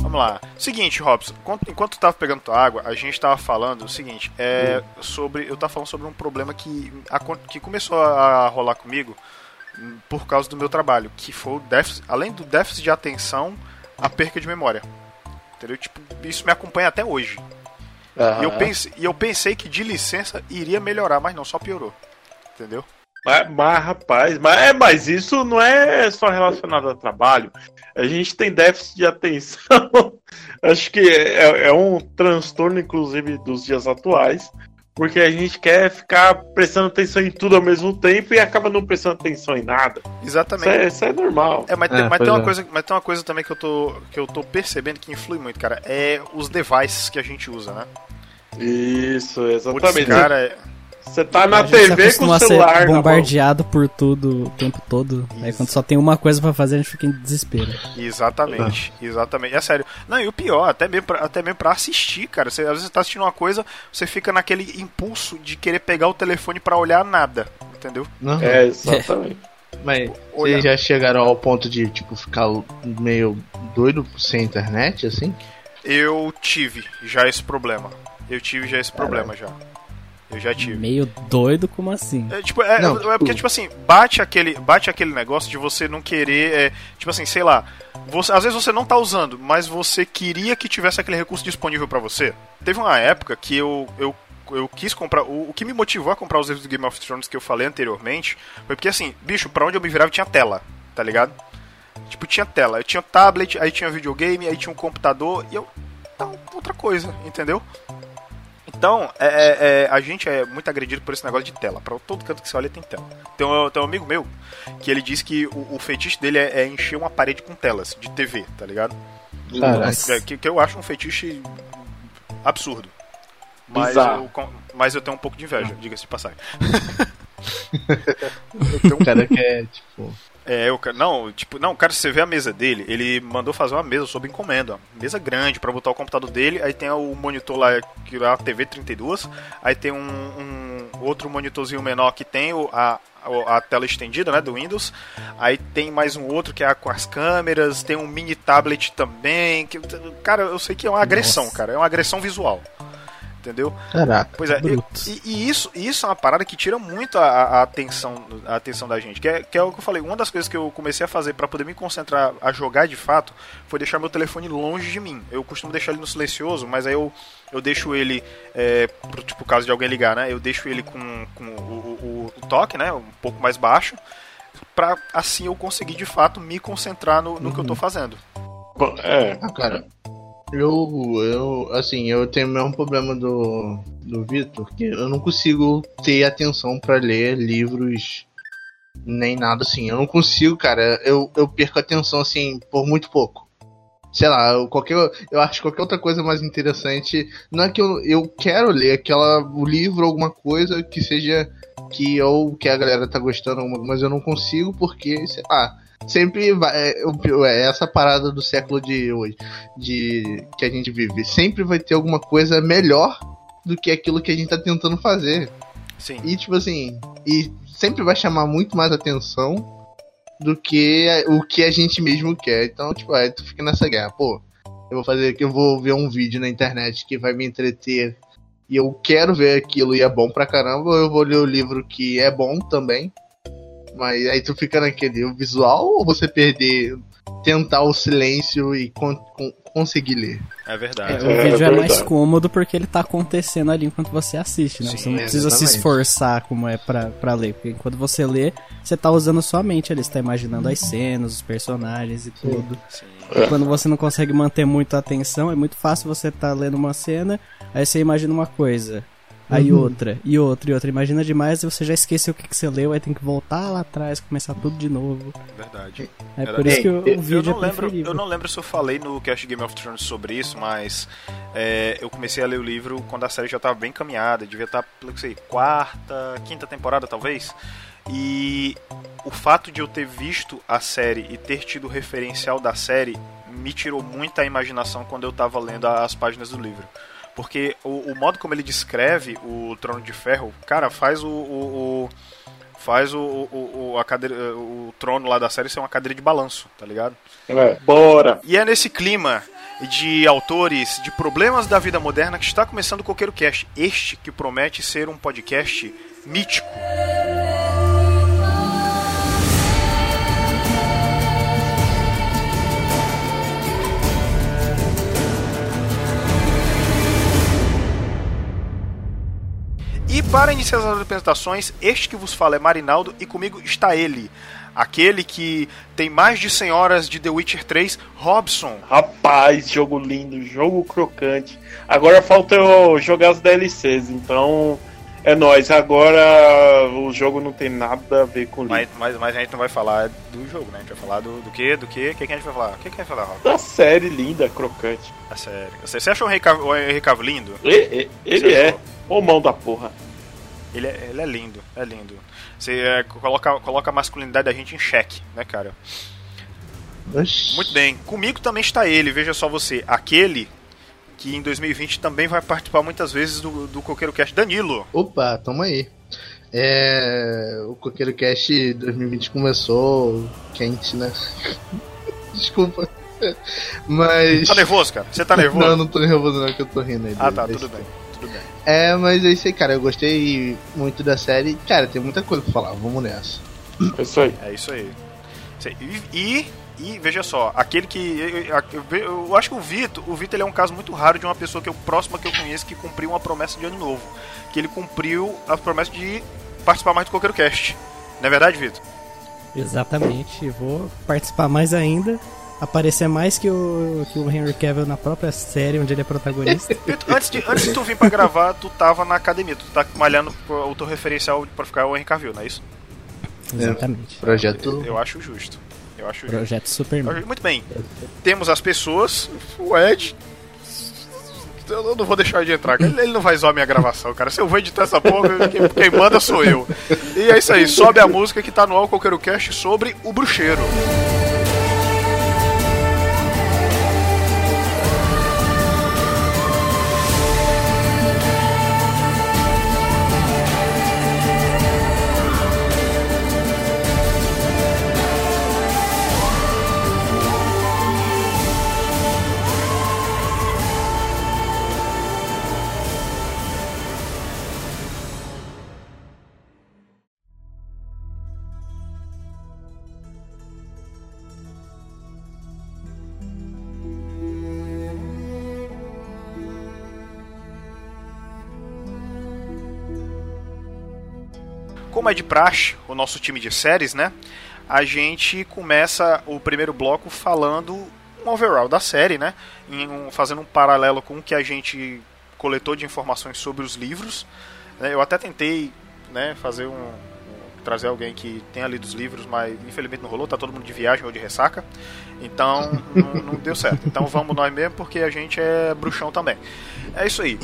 Vamos lá. Seguinte, Robson, enquanto, tu tava pegando tua água, a gente tava falando o seguinte, é sobre. Eu tava falando sobre um problema que, que começou a rolar comigo por causa do meu trabalho, que foi o déficit, além do déficit de atenção, a perca de memória. Entendeu? Tipo, isso me acompanha até hoje. Uhum. E, eu pensei, e eu pensei que de licença iria melhorar, mas não, só piorou. Entendeu? Mas, mas, rapaz, mas, é, mas isso não é só relacionado ao trabalho. A gente tem déficit de atenção. Acho que é, é, um transtorno, inclusive, dos dias atuais. Porque a gente quer ficar prestando atenção em tudo ao mesmo tempo e acaba não prestando atenção em nada. Exatamente. Isso é, isso é normal. É, mas, tem, é, mas, tem uma é. coisa, mas tem uma coisa também que eu, tô, que eu tô percebendo que influi muito, cara. É os devices que a gente usa, né? Isso, exatamente. Putz, cara, você tá na TV com o celular. bombardeado por tudo o tempo todo. Isso. Aí quando só tem uma coisa para fazer, a gente fica em desespero. Exatamente, ah. exatamente. É sério. Não, e o pior, até mesmo pra, até mesmo pra assistir, cara. Você, às vezes você tá assistindo uma coisa, você fica naquele impulso de querer pegar o telefone para olhar nada. Entendeu? Não. É, exatamente. Mas vocês já chegaram ao ponto de, tipo, ficar meio doido sem internet, assim? Eu tive já esse problema. Eu tive já esse problema já. Eu já tive. Meio doido, como assim? É, tipo, é, não, é porque, tipo assim, bate aquele, bate aquele negócio de você não querer. É, tipo assim, sei lá. Você, às vezes você não tá usando, mas você queria que tivesse aquele recurso disponível para você. Teve uma época que eu, eu eu quis comprar. O, o, que me motivou a comprar os livros do Game of Thrones que eu falei anteriormente foi porque, assim, bicho, pra onde eu me virava tinha tela, tá ligado? Tipo, tinha tela. Eu tinha tablet, aí tinha videogame, aí tinha um computador e eu. Então, outra coisa, entendeu? Então, é, é, é, a gente é muito agredido por esse negócio de tela. Pra todo canto que você olha tem tela. Tem um, tem um amigo meu que ele diz que o, o feitiço dele é, é, encher uma parede com telas de TV, tá ligado? É, que, que, eu acho um feitiço absurdo. Mas eu, mas eu tenho um pouco de inveja, diga-se de passagem. O cara quer, tipo é, eu, não, tipo, não, cara, você vê a mesa dele, ele mandou fazer uma mesa sob encomenda, mesa grande para botar o computador dele, aí tem o monitor lá, que é a TV 32, aí tem um, um outro monitorzinho menor que tem o, a, a tela estendida, né, do Windows. Aí tem mais um outro que é com as câmeras, tem um mini tablet também, que cara, eu sei que é uma agressão, Nossa. cara, é uma agressão visual entendeu? Caraca, pois é, e, e, isso, isso é uma parada que tira muito a, a, atenção, a atenção da gente. Que é, que é o que eu falei, uma das coisas que eu comecei a fazer para poder me concentrar a jogar de fato foi deixar meu telefone longe de mim. Eu costumo deixar ele no silencioso, mas aí eu, eu deixo ele, é, pro tipo, caso de alguém ligar, né? Eu deixo ele com, com o, o, o toque, né? Um pouco mais baixo, pra assim eu conseguir de fato me concentrar no, no uhum. que eu tô uhum. fazendo. É, ah, cara, eu, eu, assim, eu tenho o mesmo problema do, do Vitor, que eu não consigo ter atenção para ler livros nem nada assim. Eu não consigo, cara. Eu, eu perco atenção, assim, por muito pouco. Sei lá, eu, qualquer, eu acho qualquer outra coisa mais interessante. Não é que eu, eu quero ler aquela, o livro, alguma coisa que seja que ou que a galera tá gostando, mas eu não consigo porque, sei lá sempre vai. É, é, essa parada do século de hoje, de que a gente vive, sempre vai ter alguma coisa melhor do que aquilo que a gente tá tentando fazer. Sim. E tipo assim, e sempre vai chamar muito mais atenção do que o que a gente mesmo quer. Então, tipo, aí tu fica nessa guerra, pô. Eu vou fazer que eu vou ver um vídeo na internet que vai me entreter e eu quero ver aquilo e é bom pra caramba, ou eu vou ler o livro que é bom também mas aí tu fica naquele visual ou você perder, tentar o silêncio e con con conseguir ler? É verdade. É, o é, vídeo é, é, mais cômodo porque ele tá acontecendo ali enquanto você assiste, né? Sim, você não precisa exatamente. se esforçar como é pra, pra ler. Porque enquanto você lê, você tá usando sua mente ali, você tá imaginando as cenas, os personagens e tudo. Sim. E quando você não consegue manter muita atenção, é muito fácil você tá lendo uma cena, aí você imagina uma coisa. Aí uhum. outra, e outra, e outra. Imagina demais e você já esqueceu o que, que você leu, aí tem que voltar lá atrás, começar tudo de novo. Verdade. É por isso que o, o vídeo eu não é lembro, Eu não lembro se eu falei no Cast Game of Thrones sobre isso, mas é, eu comecei a ler o livro quando a série já estava bem caminhada, devia estar, não sei, quarta, quinta temporada talvez. E o fato de eu ter visto a série e ter tido o referencial da série me tirou muita imaginação quando eu estava lendo as páginas do livro. Porque o, o, modo como ele descreve o Trono de Ferro, cara, faz o, o, o faz o, o, a cadeira, o trono lá da série ser uma cadeira de balanço, tá ligado? É, bora! E é nesse clima de autores de problemas da vida moderna que está começando o Coqueiro Cast. Este que promete ser um podcast mítico. Para iniciar as apresentações, este que vos fala é Marinaldo e comigo está ele, aquele que tem mais de 100 horas de The Witcher 3, Robson. Rapaz, jogo lindo, jogo crocante. Agora falta eu jogar as DLCs, então é nóis. Agora o jogo não tem nada a ver com mas, mas, mas, a gente não vai falar do jogo, né? A gente vai falar do, do que? Do que? O que, que a gente vai falar? O que, que a gente vai falar, Robson? Da série linda, crocante. A série. Você, você achou o Henry Cavill lindo? Ele, ele é. Ô mão da porra. Ele é, ele é lindo, é lindo. Você é, coloca, coloca a masculinidade da gente em xeque, né, cara? Oxi. Muito bem. Comigo também está ele, veja só você. Aquele que em 2020 também vai participar muitas vezes do, do Coqueiro Cast, Danilo. Opa, tamo aí. É, o Coqueiro Cast 2020 começou quente, né? Desculpa. Mas. Tá nervoso, cara? Você tá nervoso? Não, não tô nervoso, não, que eu tô rindo aí. Ah, tá, tudo bem. Tudo bem. É, mas é isso aí, cara. Eu gostei muito da série. Cara, tem muita coisa pra falar. Vamos nessa. É isso aí. É isso aí. E, e, e veja só, aquele que. Eu, eu, eu, acho que o Vitor, o Vitor ele é um caso muito raro de uma pessoa que eu próxima que eu conheço que cumpriu uma promessa de ano novo. Que ele cumpriu a promessa de participar mais do Coqueiro Cast. Não é verdade, Vitor? Exatamente. Vou participar mais ainda aparecer mais que o, que o Henry Cavill na própria série onde ele é protagonista. antes, de, antes de tu vir pra gravar, tu tava na academia, tu tá malhando o teu referencial pra ficar o Henry Cavill, não é isso? Exatamente. É, projeto. Eu, eu, acho justo. Eu acho Projeto justo. Superman. Muito bem. Temos as pessoas, o Ed. Eu não vou deixar de entrar, ele, ele não vai zoar minha gravação, cara. Se eu vou editar essa porra, quem, quem manda sou eu. E é isso aí, sobe a música que tá no Álcool Cast sobre o bruxeiro. É de praxe, o nosso time de séries, né? A gente começa o primeiro bloco falando um overall da série, né? Um, fazendo um paralelo com o que a gente coletou de informações sobre os livros. Né? Eu até tentei né, fazer um, trazer alguém que tenha lido os livros, mas infelizmente não rolou, tá todo mundo de viagem ou de ressaca. Então não, não, deu certo. Então vamos nós mesmo porque a gente é bruxão também. É isso aí.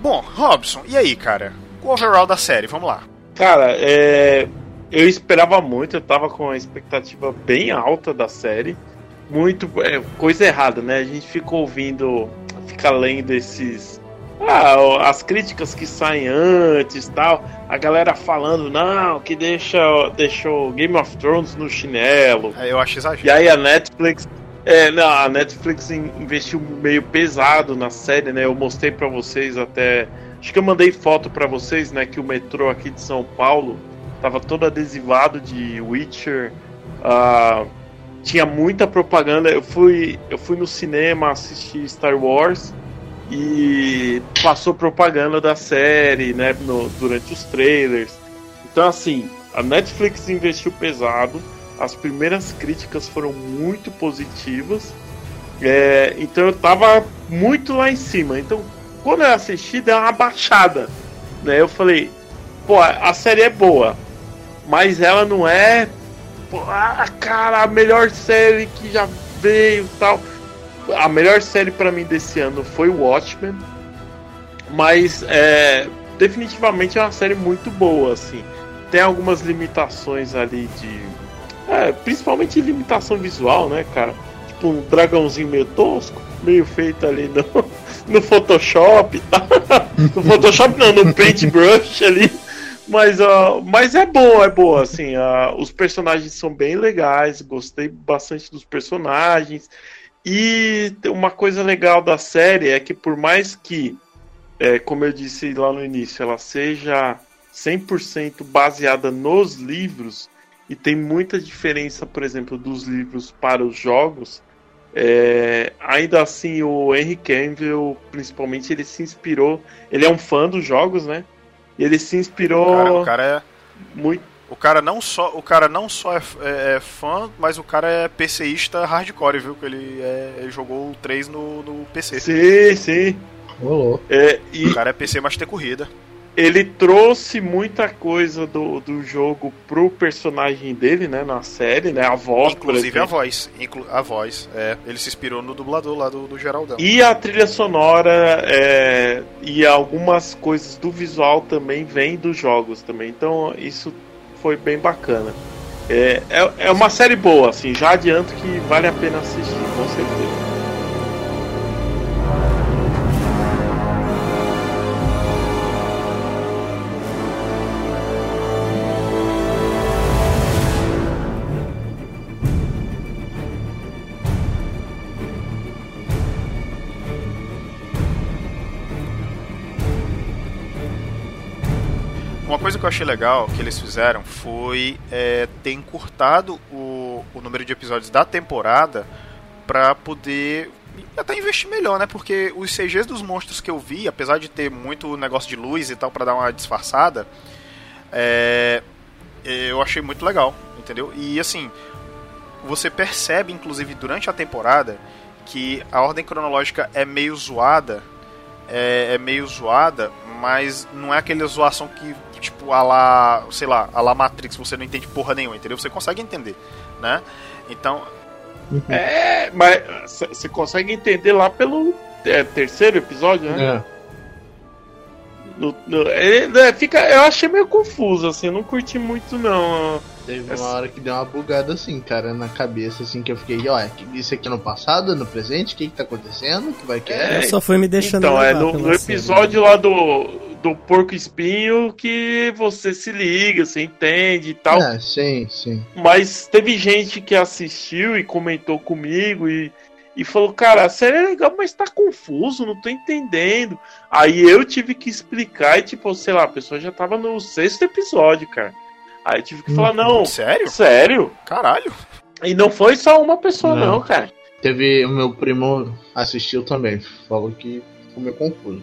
Bom, Robson, e aí, cara? O overall da série, vamos lá. Cara, é, eu esperava muito, eu tava com uma expectativa bem alta da série. Muito. É, coisa errada, né? A gente fica ouvindo, fica lendo esses. Ah, as críticas que saem antes tal. A galera falando, não, que deixa, deixou Game of Thrones no chinelo. É, eu acho exagero. E aí a Netflix. É, não, a Netflix investiu meio pesado na série, né? Eu mostrei para vocês até Acho que eu mandei foto para vocês, né? Que o metrô aqui de São Paulo tava todo adesivado de Witcher. Uh, tinha muita propaganda. Eu fui, eu fui no cinema assistir Star Wars e passou propaganda da série, né? No, durante os trailers. Então, assim, a Netflix investiu pesado. As primeiras críticas foram muito positivas. É, então eu tava muito lá em cima. Então, quando eu assisti, deu uma baixada. Né? Eu falei, pô, a série é boa, mas ela não é. Pô, ah, cara, a melhor série que já veio tal. A melhor série para mim desse ano foi Watchmen, mas é, definitivamente é uma série muito boa, assim. Tem algumas limitações ali de. É, principalmente limitação visual, né, cara? Tipo um dragãozinho meio tosco, meio feito ali no, no Photoshop, tá? no Photoshop não, no Paintbrush ali, Mas, uh, mas é boa, é boa, assim, uh, os personagens são bem legais, gostei bastante dos personagens. E uma coisa legal da série é que por mais que, é, como eu disse lá no início, ela seja 100% baseada nos livros, e tem muita diferença, por exemplo, dos livros para os jogos, é, ainda assim o Henry Cavill, principalmente, ele se inspirou, ele é um fã dos jogos, né? E ele se inspirou. O cara, o cara é muito. O cara não só, o cara não só é, é, é, fã, mas o cara é PCista hardcore, viu? Que ele, é, ele jogou o 3 no, no PC. Sim, sim. Oh. É, e... O cara é PC, mas tem corrida ele trouxe muita coisa do, do jogo pro personagem dele, né, na série, né, a voz, Inclusive a voz, inclu a voz, é, ele se inspirou no dublador lá do, do Geraldão. E a trilha sonora é, e algumas coisas do visual também vêm dos jogos também, então isso foi bem bacana. É, é, é uma série boa, assim, já adianto que vale a pena assistir, com certeza. Que eu achei legal que eles fizeram foi é, ter encurtado o, o número de episódios da temporada para poder até investir melhor, né? Porque os CGs dos monstros que eu vi, apesar de ter muito negócio de luz e tal para dar uma disfarçada, é, eu achei muito legal, entendeu? E assim, você percebe, inclusive durante a temporada, que a ordem cronológica é meio zoada, é, é meio zoada, mas não é aquela zoação que tipo, a lá, sei lá, a lá Matrix, você não entende porra nenhuma, entendeu? Você consegue entender, né? Então. Uhum. É, mas você consegue entender lá pelo é, terceiro episódio, né? É. No, no, é, é, fica, eu achei meio confuso, assim, eu não curti muito não. Teve uma hora que deu uma bugada assim, cara, na cabeça, assim, que eu fiquei, ó, isso aqui é no passado, no presente, o que que tá acontecendo? que vai que é? Eu só fui me deixando Então, é no, no episódio lá do, do porco espinho que você se liga, você entende e tal. É, sim, sim. Mas teve gente que assistiu e comentou comigo e, e falou, cara, a série é legal, mas tá confuso, não tô entendendo. Aí eu tive que explicar e, tipo, sei lá, a pessoa já tava no sexto episódio, cara. Aí eu tive que falar, não. Sério? Sério? Caralho. E não foi só uma pessoa, não, não cara. Teve o meu primo assistiu também, falou que ficou meio confuso.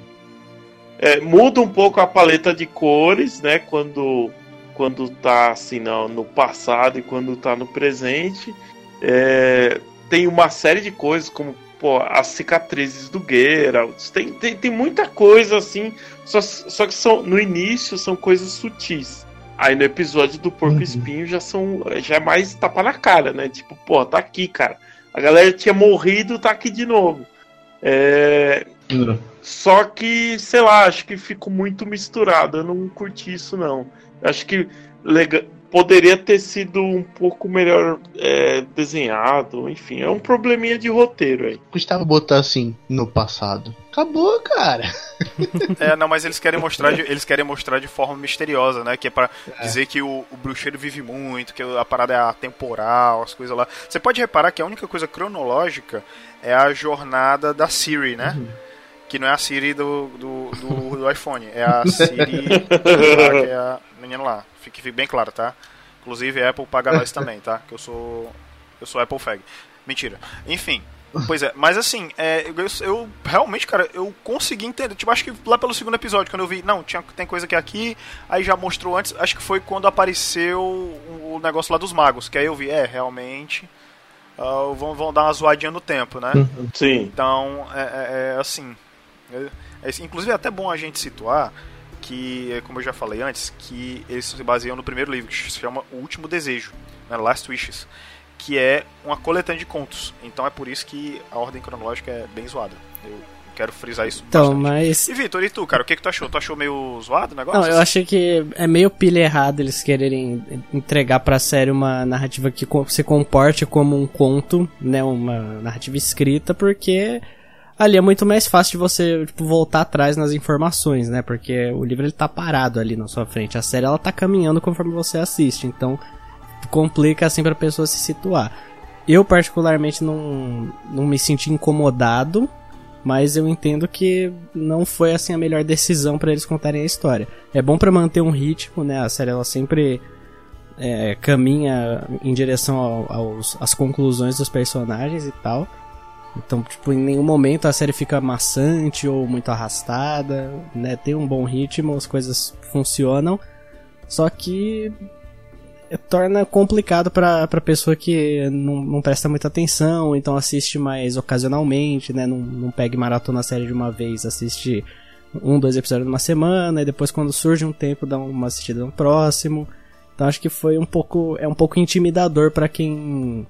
É, muda um pouco a paleta de cores, né? Quando, quando tá assim no, no passado e quando tá no presente. É, tem uma série de coisas, como pô, as cicatrizes do Geralt. Tem, tem, tem muita coisa assim. Só, só que são, no início são coisas sutis. Aí no episódio do Porco uhum. Espinho já são. Já é mais tapa na cara, né? Tipo, pô, tá aqui, cara. A galera tinha morrido, tá aqui de novo. É, uhum. Só que, sei lá, acho que ficou muito misturado. Eu não curti isso, não. Acho que legal, poderia ter sido um pouco melhor é, desenhado. Enfim, é um probleminha de roteiro aí. Custava botar assim no passado. Acabou, cara. É, não, mas eles querem mostrar de, eles querem mostrar de forma misteriosa, né? Que é para é. dizer que o, o, bruxeiro vive muito, que a parada é atemporal, as coisas lá. Você pode reparar que a única coisa cronológica é a jornada da Siri, né? Uhum que não é a Siri do, do, do, do iPhone, é a Siri que é a menina lá. Fique, fique bem claro, tá? Inclusive a Apple paga nós também, tá? Que eu sou. Eu sou Apple Fag. Mentira. Enfim. Pois é, mas assim, é, eu, eu, realmente, cara, eu consegui entender. Tipo, acho que lá pelo segundo episódio, quando eu vi, não, tinha, tem coisa que é aqui, aí já mostrou antes, acho que foi quando apareceu o, o negócio lá dos magos, que aí eu vi, é, realmente. Uh, vão, vão dar uma zoadinha no tempo, né? Sim. Então, é, é, é assim. É, é, inclusive é até bom a gente situar que, é, como eu já falei antes, que eles se baseiam no primeiro livro, que se chama O Último Desejo, né, Last Wishes, que é uma coletânea de contos. Então é por isso que a ordem cronológica é bem zoada. Eu quero frisar isso. Então, bastante. mas. E Vitor, e tu, cara, o que, que tu achou? Tu achou meio zoado o negócio? Não, eu achei que é meio pilha errada eles quererem entregar pra série uma narrativa que se comporte como um conto, né? Uma narrativa escrita, porque ali é muito mais fácil de você tipo, voltar atrás nas informações, né? Porque o livro ele tá parado ali na sua frente. A série ela tá caminhando conforme você assiste, então complica assim pra pessoa se situar. Eu particularmente não, não me senti incomodado, mas eu entendo que não foi assim a melhor decisão para eles contarem a história. É bom para manter um ritmo, né? A série ela sempre é, caminha em direção ao, aos, às conclusões dos personagens e tal. Então, tipo, em nenhum momento a série fica maçante ou muito arrastada, né? Tem um bom ritmo, as coisas funcionam. Só que torna complicado pra, pra pessoa que não, não presta muita atenção, então assiste mais ocasionalmente, né? Não, não pegue maratona a série de uma vez, assiste um, dois episódios numa semana, e depois quando surge um tempo dá uma assistida no próximo. Então acho que foi um pouco. é um pouco intimidador para quem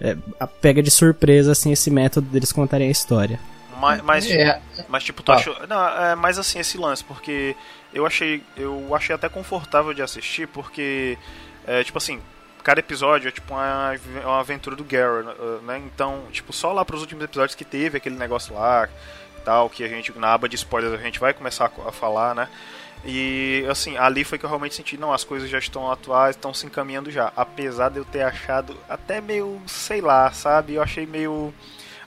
é, pega de surpresa assim esse método deles contarem a história. Mas, mas, é. mas tipo, tu ah. achou. Não, é mais assim esse lance, porque eu achei. Eu achei até confortável de assistir, porque. É, tipo assim, cada episódio é tipo uma, uma aventura do Gary, né? Então, tipo, só lá pros últimos episódios que teve aquele negócio lá tal, que a gente, na aba de spoilers, a gente vai começar a, falar, né? E assim, ali foi que eu realmente senti, não, as coisas já estão atuais, estão se encaminhando já. Apesar de eu ter achado até meio, sei lá, sabe? Eu achei meio.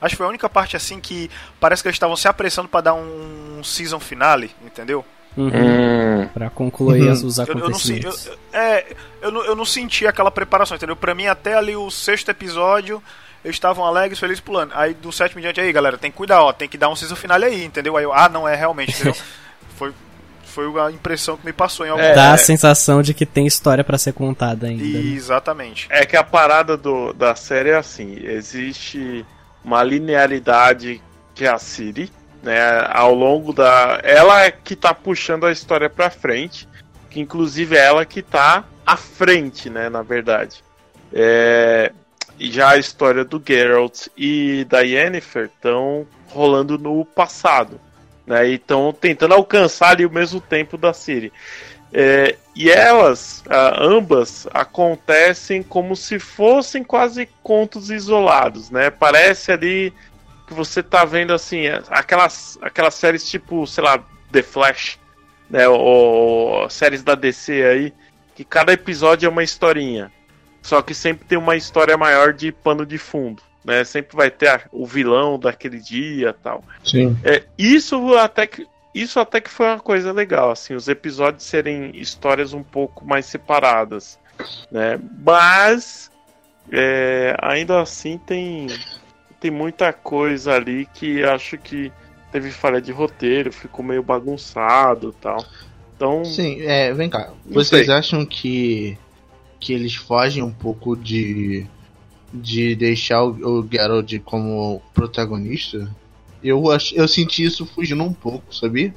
Acho que foi a única parte assim que parece que eles estavam se apressando para dar um season finale, entendeu? Uhum. Hum. Pra concluir uhum. os acontecimentos. Eu, eu não, eu, é, eu, não, eu não senti aquela preparação, entendeu? Pra mim, até ali o sexto episódio, eles estavam alegres, felizes pulando. Aí do sétimo em diante, aí galera, tem que cuidar, ó, tem que dar um season finale aí, entendeu? Aí eu, ah, não é realmente, entendeu? foi, foi a impressão que me passou em algum é, Dá a sensação de que tem história para ser contada ainda. Né? Exatamente. É que a parada do, da série é assim: existe uma linearidade que é a Siri, né? Ao longo da. Ela é que tá puxando a história pra frente. Que inclusive é ela que tá à frente, né? Na verdade. É... Já a história do Geralt e da Yennefer estão rolando no passado. Né? E estão tentando alcançar ali o mesmo tempo da Siri. É, e elas, ambas, acontecem como se fossem quase contos isolados, né? Parece ali que você tá vendo assim, aquelas, aquelas séries tipo, sei lá, The Flash, né? Ou, ou séries da DC aí, que cada episódio é uma historinha. Só que sempre tem uma história maior de pano de fundo. Né? Sempre vai ter a, o vilão daquele dia tal. Sim. É, isso até que. Isso até que foi uma coisa legal, assim, os episódios serem histórias um pouco mais separadas, né? Mas é, ainda assim tem tem muita coisa ali que acho que teve falha de roteiro, ficou meio bagunçado tal. Então. Sim, é, vem cá. Vocês sei. acham que. Que eles fogem um pouco de. de deixar o, o Geralt como protagonista? Eu, ach, eu senti isso fugindo um pouco, sabia?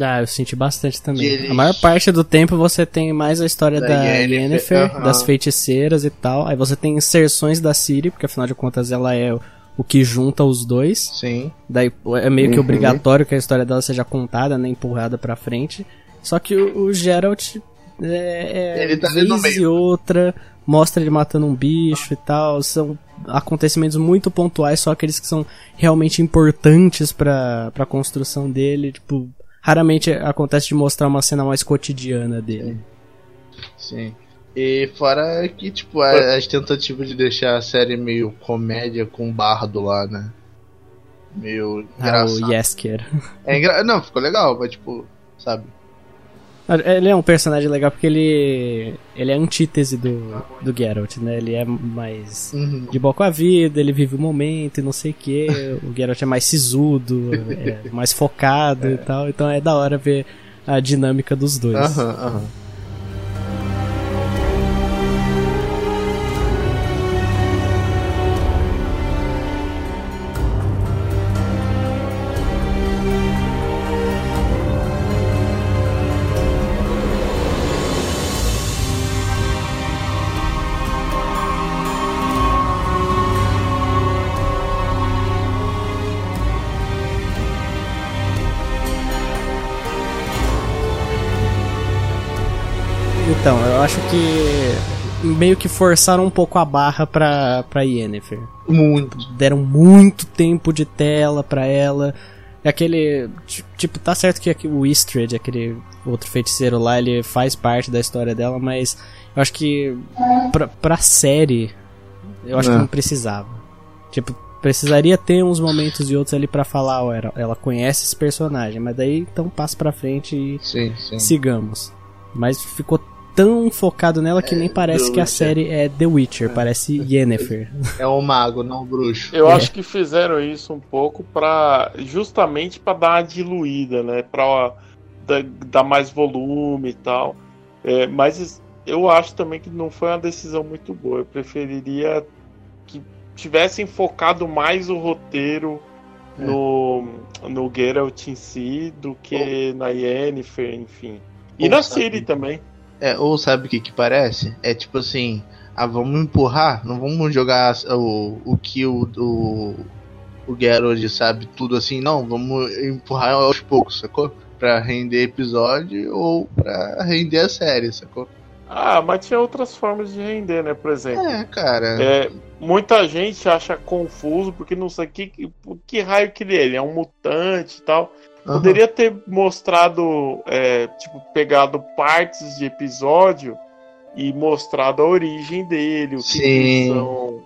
Ah, eu senti bastante também. Eles... A maior parte do tempo você tem mais a história da, da Yennefer, Yennefer das feiticeiras e tal. Aí você tem inserções da Ciri, porque afinal de contas ela é o que junta os dois. Sim. Daí é meio que uhum. obrigatório que a história dela seja contada, né, empurrada pra frente. Só que o, o Geralt é, é ele tá vez e outra mostra ele matando um bicho e tal. São acontecimentos muito pontuais, só aqueles que são realmente importantes para a construção dele. Tipo, raramente acontece de mostrar uma cena mais cotidiana dele. Sim. E fora que, tipo, as tentativas de deixar a série meio comédia com bardo lá, né? Meio engraçado. Ah, o Yesker. É engra... Não, ficou legal, mas tipo, sabe? Ele é um personagem legal porque ele ele é antítese do, do Geralt, né? Ele é mais uhum. de boa com a vida, ele vive o momento e não sei o que. o Geralt é mais sisudo, é mais focado é. e tal. Então é da hora ver a dinâmica dos dois. Aham, uhum, aham. Uhum. Então, eu acho que meio que forçaram um pouco a barra pra, pra Yennefer. Muito. Deram muito tempo de tela pra ela. Aquele. Tipo, tá certo que o Istrid, aquele outro feiticeiro lá, ele faz parte da história dela, mas eu acho que pra, pra série, eu acho é. que não precisava. Tipo, precisaria ter uns momentos e outros ali para falar, ó, ela, ela conhece esse personagem, mas daí então passa pra frente e sim, sim. sigamos. Mas ficou tão focado nela que é, nem parece que a série é The Witcher, é. parece Yennefer. É o mago, não o bruxo. Eu é. acho que fizeram isso um pouco para justamente para dar uma diluída, né, para dar mais volume e tal. É, mas eu acho também que não foi uma decisão muito boa. Eu preferiria que tivessem focado mais o roteiro é. no, no Geralt em si do que na Yennefer, enfim. E Ou na Ciri também. É, ou sabe o que que parece? É tipo assim, ah, vamos empurrar, não vamos jogar o, o que o, o, Geralt sabe tudo assim, não, vamos empurrar aos poucos, sacou? Pra render episódio ou pra render a série, sacou? Ah, mas tinha outras formas de render, né? Por exemplo. É, cara. É, muita gente acha confuso porque não sei que, que, que raio que ele é. Ele é um mutante e tal. Uhum. Poderia ter mostrado, é, tipo, pegado partes de episódio e mostrado a origem dele, o que, que são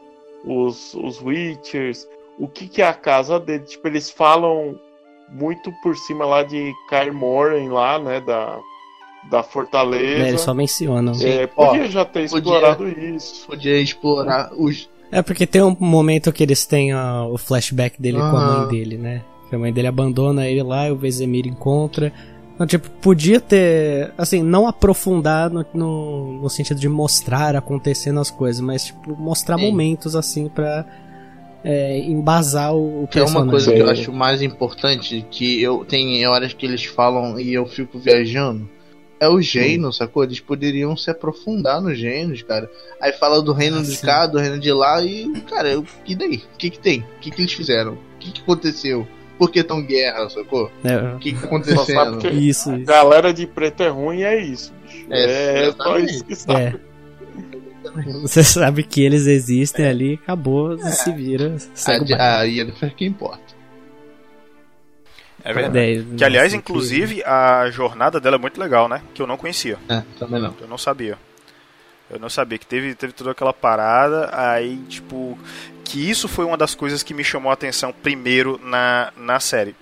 os, os Witchers, o que, que é a casa dele. Tipo, eles falam muito por cima lá de Kair lá, né, da, da fortaleza. É, eles só mencionam. É, podia Ó, já ter explorado podia, isso. Podia explorar os... É, porque tem um momento que eles têm o flashback dele uhum. com a mãe dele, né? A mãe dele abandona ele lá e o Vezemir encontra. Então, tipo, podia ter, assim, não aprofundar no, no, no sentido de mostrar acontecendo as coisas, mas, tipo, mostrar Sim. momentos, assim, pra é, embasar o, o que é uma coisa que eu acho mais importante, que eu tem horas que eles falam e eu fico viajando, é o gênio, hum. sacou? Eles poderiam se aprofundar nos gênios, cara. Aí fala do reino ah, de sim. cá, do reino de lá e, cara, eu, e daí? O que que tem? O que que eles fizeram? O que que aconteceu? Por que tão guerra, sacou? É. O que que aconteceu? Isso, isso. Galera de preto é ruim é isso, bicho. É, é só isso que sabe. É. Você sabe que eles existem ali, acabou, é. se vira. Segue a, a Yennefer que importa. É verdade. que aliás, inclusive, a jornada dela é muito legal, né? Que eu não conhecia. É, também não. Eu não sabia. Eu não sabia que teve, teve toda aquela parada, aí, tipo. Que isso foi uma das coisas que me chamou a atenção primeiro na, na série.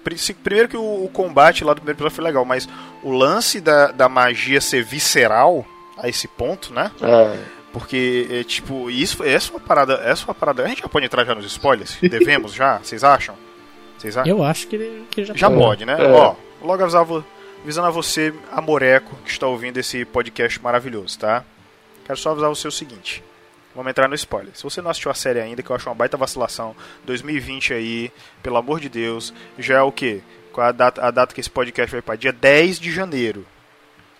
Primeiro que o, o combate lá do primeiro episódio foi legal, mas o lance da, da magia ser visceral a esse ponto, né? É porque, é, tipo, isso, essa é uma parada. Essa é uma parada. A gente já pode entrar já nos spoilers? Devemos já? Vocês acham? Vocês acham? Eu acho que, que já, já pode. né? É. Ó, logo avisava, avisando a você, Amoreco, que está ouvindo esse podcast maravilhoso, tá? Quero só avisar você o seguinte. Vamos entrar no spoiler. Se você não assistiu a série ainda, que eu acho uma baita vacilação, 2020 aí, pelo amor de Deus, já é o quê? Qual é a data, a data que esse podcast vai para? Dia 10 de janeiro.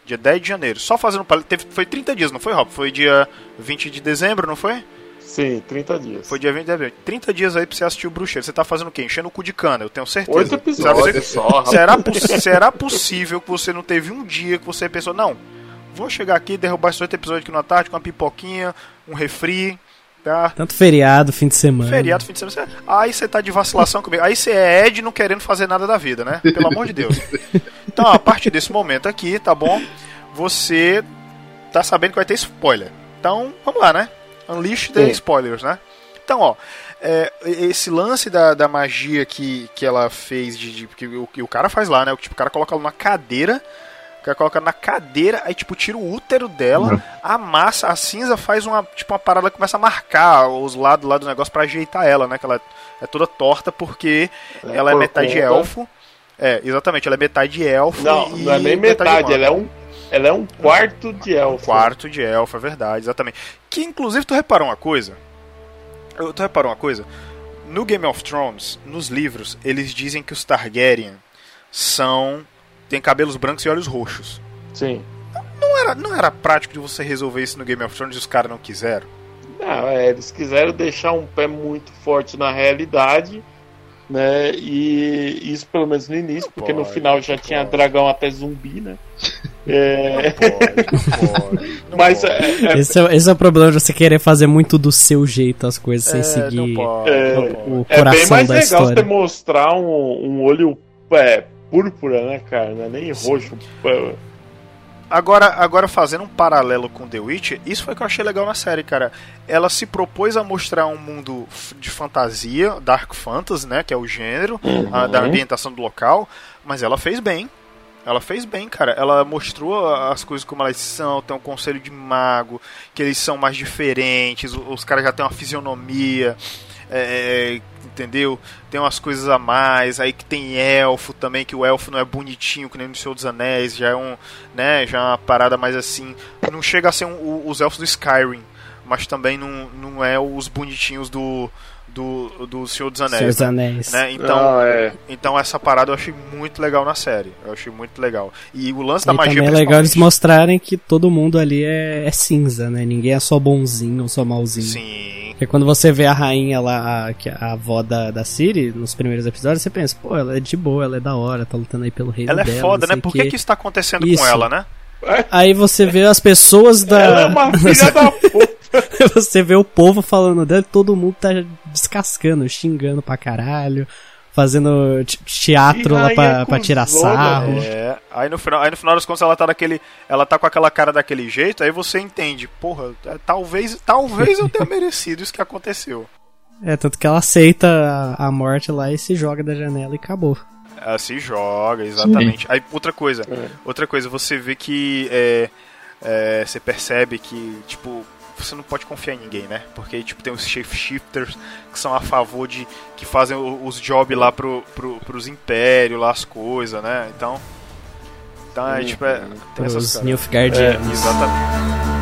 Dia 10 de janeiro. Só fazendo. Teve, foi 30 dias, não foi, Rob? Foi dia 20 de dezembro, não foi? Sim, 30 dias. Foi dia 20 de dezembro. 30 dias aí pra você assistir o Bruxeiro. Você tá fazendo o quê? Enchendo o cu de cana, eu tenho certeza. Oito episódios você, só. Será, será possível que você não teve um dia que você pensou, não, vou chegar aqui, derrubar esses oito episódios aqui na tarde com uma pipoquinha, um refri, tá? Tanto feriado, fim de semana. Feriado, fim de semana. Aí você tá de vacilação comigo. Aí você é Ed não querendo fazer nada da vida, né? Pelo amor de Deus. Então, a partir desse momento aqui, tá bom? você tá sabendo que vai ter spoiler. Então, vamos lá, né? Unleash the Sim. spoilers, né? Então, ó, é, esse lance da, da magia que, que ela fez, de, de que, o, que o cara faz lá, né? O, tipo, o cara coloca ela numa cadeira, o cara coloca na cadeira, aí tipo, tira o útero dela, uhum. a massa, a cinza faz uma, tipo, uma parada que começa a marcar os lados lá do negócio para ajeitar ela, né? Que ela é toda torta porque é, ela é metade elfo. É, exatamente, ela é metade elfo. Não, não é nem metade, metade ela é um ela é um quarto de elfo. Um quarto de elfo, é verdade, exatamente. Que inclusive tu reparou uma coisa? Tu reparou uma coisa? No Game of Thrones, nos livros, eles dizem que os Targaryen são. Têm cabelos brancos e olhos roxos. Sim. Não era, não era prático de você resolver isso no Game of Thrones e os caras não quiseram? Não, é, eles quiseram deixar um pé muito forte na realidade, né? E isso pelo menos no início, porque no final já tinha dragão até zumbi, né? É... Não pode, não pode. Não Mas pode. é, é- Esse é, esse é o problema de você querer fazer muito do seu jeito as coisas sem É, seguir não pode, É, não pode. o é coração bem mais da legal história. você mostrar um, um olho é, púrpura, né, cara? Não é nem roxo. é, Agora, agora fazendo um paralelo com The Witcher, isso foi o que eu achei legal na série, cara. Ela se propôs a mostrar um mundo de fantasia, dark fantasy, né, que é o gênero, a- da ambientação do local, mas ela fez bem. Ela fez bem, cara. Ela mostrou as coisas como elas são, tem um conselho de mago, que eles são mais diferentes, o- os caras já têm uma fisionomia, é, entendeu? Tem umas coisas a mais, aí que tem elfo também, que o elfo não é bonitinho, que nem no Senhor dos Anéis, já é um, né, já é uma parada mais assim, não chega a ser um- o- os elfos do Skyrim, mas também não, não é os bonitinhos do, do, do Senhor dos Anéis. Seus anéis. Né? Então, Não, é. então essa parada eu achei muito legal na série. Eu achei muito legal. E o lance da E magia também é legal eles mostrarem que todo mundo ali é, é cinza, né? Ninguém é só bonzinho ou só malzinho. Sim. Porque quando você vê a rainha lá, a, que é a avó da, da Ciri, nos primeiros episódios, você pensa, pô, ela é de boa, ela é da hora, tá lutando aí pelo reino Ela é dela. foda, né? o Por que, que isso tá acontecendo Isso. com ela, né? Aí você vê as pessoas da. Ela é uma filha da puta. você vê o povo falando dela, todo mundo tá descascando, xingando pra caralho, fazendo te- teatro lá pra, rainha pra tirar sarro. É. Aí no final, aí no final das contas ela tá daquele, ela tá com aquela cara daquele jeito, aí você entende, porra, é, talvez, talvez eu tenha merecido isso que aconteceu. É, tanto que ela aceita a, a morte lá e se joga da janela e acabou. Ela se joga, exatamente. Aí outra coisa, É. outra coisa, você vê que é, é, você percebe que tipo você não pode confiar em ninguém, né? Porque tipo tem os shapeshifters que são a favor de que fazem os jobs lá pro, pro, pros impérios, lá as coisas, né? Então, então é tipo é, tem essas. Nilfgaardianos. Exatamente.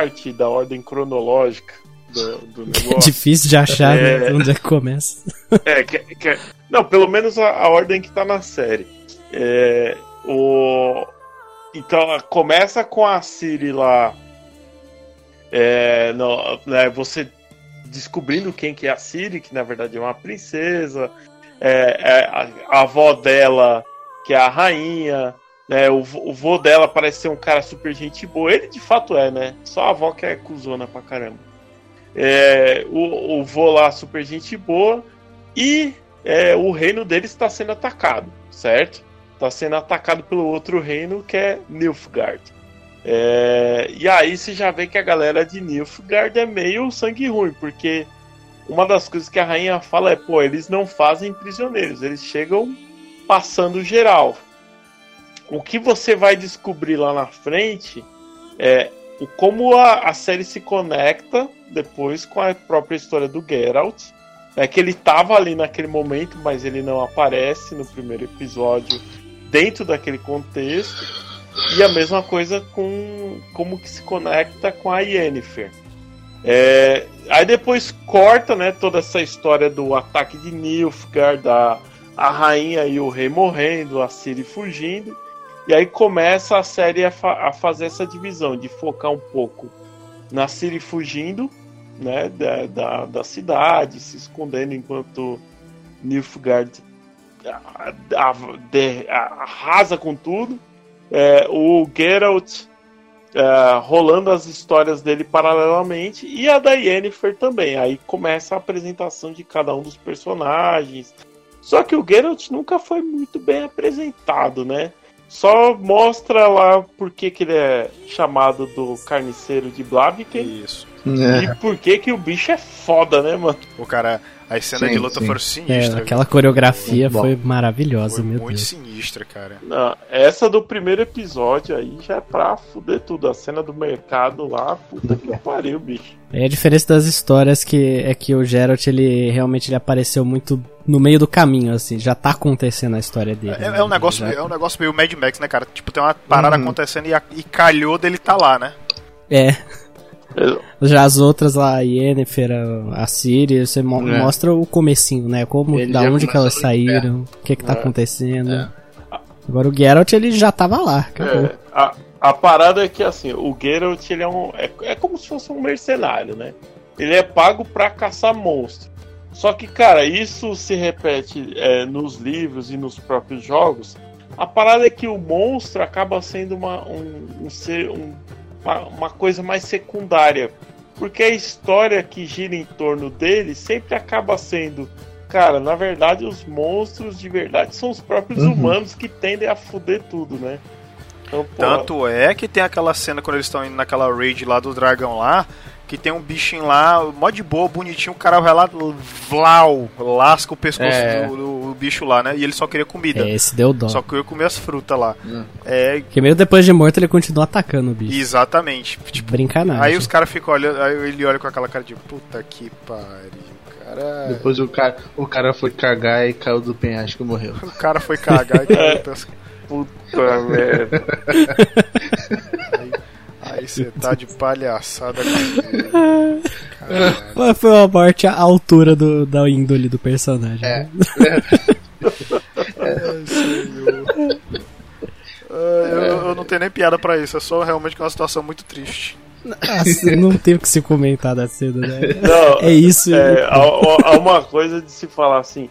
Partir da ordem cronológica do, do negócio. Difícil de achar É. né, onde é que começa. É, que, que- não, pelo menos a, a ordem que tá na série. É, o, então, começa com a Siri lá. É, no- né, você descobrindo quem que é a Siri, que na verdade é uma princesa. É, é, a, a avó dela, que é a rainha. Né, o, o vô dela parece ser um cara super gente boa. Ele de fato é, né? Só a avó que é cuzona pra caramba. É, o, o vô lá, super gente boa. E é, o reino deles está sendo atacado, certo? Está sendo atacado pelo outro reino que é Nilfgaard. É, e aí você já vê que a galera de Nilfgaard é meio sangue ruim, porque uma das coisas que a rainha fala é: pô, eles não fazem prisioneiros, eles chegam passando geral. O que você vai descobrir lá na frente é o como a, a série se conecta depois com a própria história do Geralt é que ele tava ali naquele momento, mas ele não aparece no primeiro episódio dentro daquele contexto. E a mesma coisa com como que se conecta com a Yennefer. É, aí depois corta, né, toda essa história do ataque de Nilfgaard, a, a rainha e o rei morrendo, a Ciri fugindo. E aí começa a série a, fa- a fazer essa divisão, de focar um pouco na Ciri fugindo né, da, da, da cidade, se escondendo enquanto Nilfgaard arrasa com tudo. É, o Geralt é, rolando as histórias dele paralelamente e a da Yennefer também. Aí começa a apresentação de cada um dos personagens. Só que o Geralt nunca foi muito bem apresentado, né? Só mostra lá por que, que ele é chamado do carniceiro de Blaviken Isso. É. e por que, que o bicho é foda, né, mano? O cara. As cenas Sim, de luta sim. foram É, sinistras. aquela coreografia Muito foi maravilhosa, Foi meu muito Deus. sinistra, cara. Não, essa do primeiro episódio aí já é pra fuder tudo. A cena do mercado lá, puta que pariu, bicho. É a diferença das histórias que é que o Geralt ele realmente ele apareceu muito no meio do caminho, assim, já tá acontecendo a história dele. É, né? é um negócio, Já- é um negócio meio Mad Max, né, cara? Tipo, tem uma parada Uhum. acontecendo e, a- e calhou dele tá lá, né? É, É, já as outras lá, a Yennefer, a- Ciri, você mo- É. mostra o comecinho, né? Como, Ele da onde que elas saíram, o que que tá É. acontecendo. Agora o Geralt ele já tava lá, acabou. É, a, a parada é que assim, o Geralt ele é um. É, é como se fosse um mercenário, né? Ele é pago pra caçar monstros. Só que, cara, isso se repete é, nos livros e nos próprios jogos. A parada é que o monstro acaba sendo uma, um, um ser, um- uma, uma coisa mais secundária. Porque a história que gira em torno dele sempre acaba sendo. Cara, na verdade, os monstros de verdade são os próprios Uhum. humanos que tendem a fuder tudo, né? Então, pô, Tanto é que tem aquela cena quando eles estão indo naquela raid lá do dragão lá, que tem um bichinho lá, mó de boa, bonitinho, o cara vai lá, vlau, lasca o pescoço É. do, do- do bicho lá, né? E ele só queria comida. É, esse deu dó. Só queria comer as frutas lá. Hum. É, Porque mesmo depois de morto ele continua atacando o bicho. exatamente. Tipo, Brincanagem. aí os caras ficam olhando, aí ele olha com aquela cara de puta que pariu, cara. Depois o cara, o cara foi cagar e caiu do penhasco e morreu. O cara foi cagar e É. pensa, Puta merda. aí você tá de palhaçada comigo. Mas Foi uma morte à altura do, da índole do personagem. É. né? Ai, senhor. Ah, eu, eu não tenho nem piada pra isso, é só realmente uma situação muito triste. Nossa, não tem o que se comentar da cena, né? Não, É isso. é, há, há- há uma coisa de se falar assim.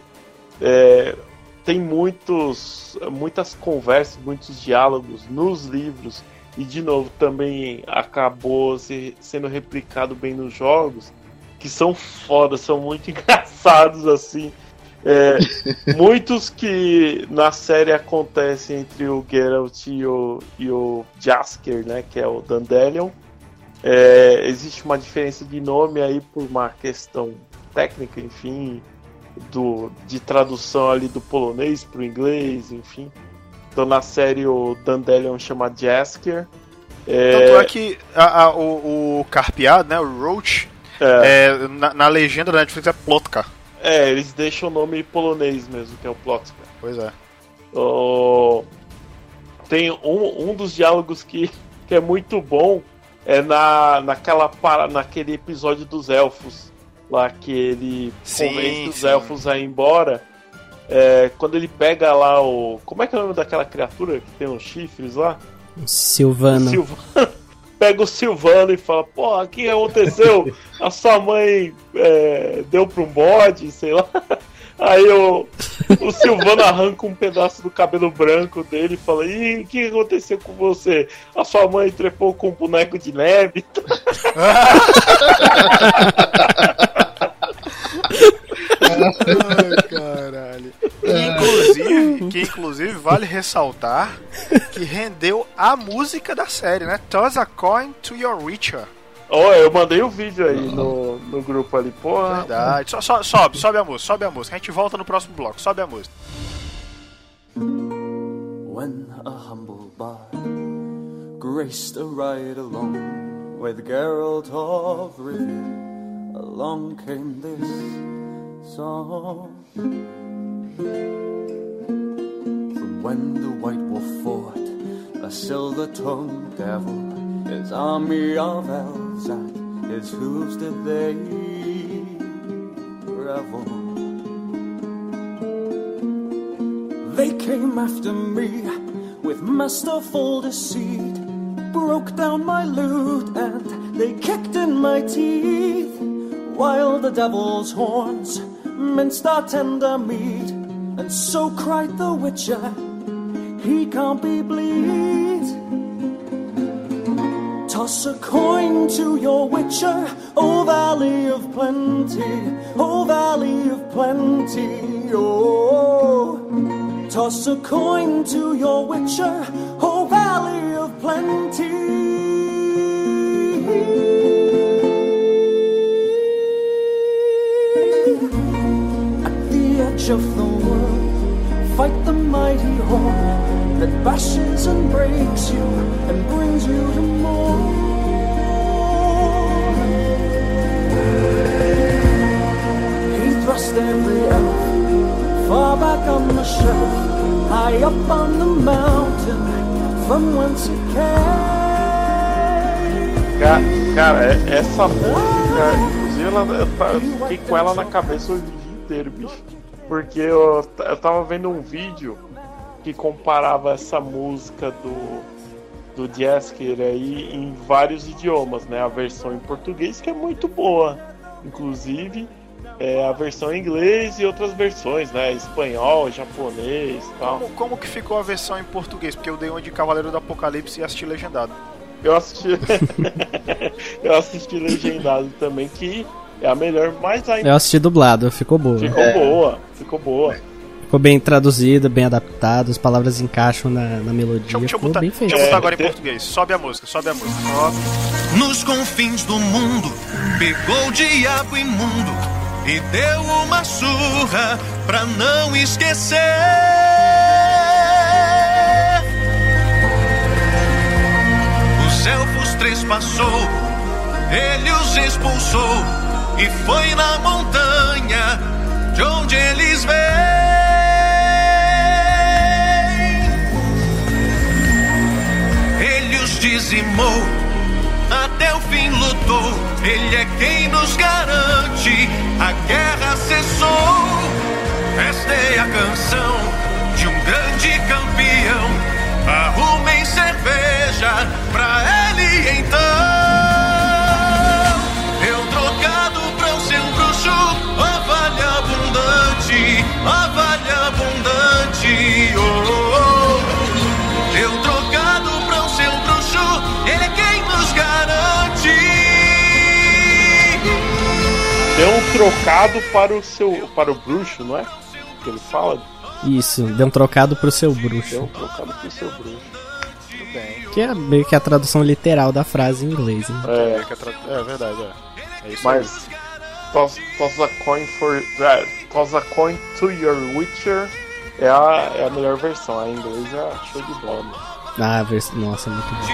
é, tem muitos, muitas conversas, muitos diálogos nos livros e de novo também acabou se- sendo replicado bem nos jogos que são foda, são muito engraçados assim. É, muitos que na série acontecem entre o Geralt e o, e o Jasker, né, que é o Dandelion. É, existe uma diferença de nome aí por uma questão técnica, enfim, do, de tradução ali do polonês para o inglês, enfim. Então na série o Dandelion chama Jasker. Tanto é que a- a- o, o né, o Roach, É, é, na, na legenda da Netflix é Plotka. é, eles deixam o nome polonês mesmo, que é o Plotka. Pois é. Tem um, um dos diálogos que, que é muito bom é na, naquela para, naquele episódio dos elfos lá que ele Sim, convence os sim. elfos a ir embora. É, quando ele pega lá o. Como é que é o nome daquela criatura que tem uns chifres lá? Silvano. O Silvano. Pega o Silvano e fala, pô, o que aconteceu? A sua mãe é, deu pra um bode, sei lá. Aí o, o Silvano arranca um pedaço do cabelo branco dele e fala, ih, o que aconteceu com você? A sua mãe trepou com um boneco de neve. Ai, caralho. Que inclusive, que inclusive vale ressaltar que rendeu a música da série, né? Toss a coin to your Witcher. Ó, eu mandei o vídeo aí no, no grupo ali, porra. Verdade. So- so- sobe, sobe a música, sobe a música. A gente volta no próximo bloco, sobe a música. When a humble bard graced a ride along with Geralt of Rivia, along came this song. From when the White Wolf fought a silver-tongued devil, his army of elves at his hooves did they revel. They came after me with masterful deceit, broke down my lute and they kicked in my teeth, while the devil's horns minced our tender meat, and so cried the witcher, he can't be bleed. Toss a coin to your witcher, O Valley of Plenty, O Valley of Plenty, oh. Toss a coin to your witcher, oh valley of plenty. Edge of the world, fight the mighty horde that bashes and breaks you and brings you to more. He thrust every elf far back on the shelf, high up on the mountain from whence it came. Ca- Cara, é- essa música, inclusive, ela, eu, eu fiquei com ela na cabeça o dia inteiro, bicho. Porque eu, eu tava vendo um vídeo que comparava essa música do, do Jasker aí em vários idiomas, né? A versão em português que é muito boa. Inclusive, é, a versão em inglês e outras versões, né? Espanhol, japonês e tal. Como, como que ficou a versão em português? Porque eu dei uma de Cavaleiro do Apocalipse e assisti legendado. Eu assisti. eu assisti legendado também, que é a melhor, mas ainda Eu assisti dublado, ficou boa. ficou boa. Ficou boa. Ficou bem traduzido, bem adaptado, as palavras encaixam na, na melodia. Deixa, eu- deixa eu ficou botar, bem feito. deixa eu botar É, agora em português. Sobe a música, sobe a música. Sobe. Nos confins do mundo, pegou o diabo imundo e deu uma surra pra não esquecer. Os elfos trespassou, ele os expulsou e foi na montanha de onde eles vêm. Ele os dizimou, até o fim lutou. Ele é quem nos garante, a guerra cessou. Esta é a canção de um grande campeão. Arrumem cerveja pra ele então. Trocado para o seu. para o bruxo, não é? Que ele fala? Isso, deu um trocado pro seu Deu um bruxo. trocado para o seu bruxo. Que é meio que a tradução literal da frase em inglês. Né? É, É, que é tra- é verdade, é. É isso aí. mas. Toss, toss a coin for. É, toss a coin to your Witcher é a, é a melhor versão. A em inglês é show de bola. mano. Ah, vers... nossa, muito bom.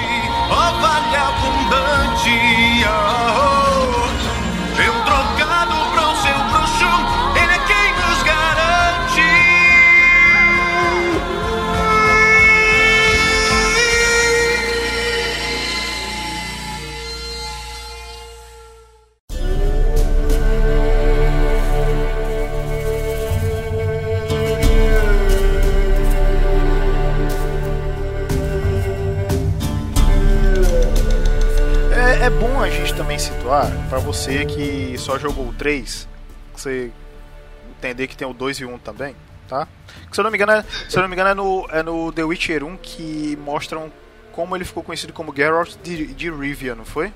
Pra você que só jogou o 3, você entender que tem o 2 e o 1 também, tá? Que, se eu não me engano, é, se eu não me engano é, no, é no The Witcher 1 que mostram como ele ficou conhecido como Geralt de, de Rivia, não foi?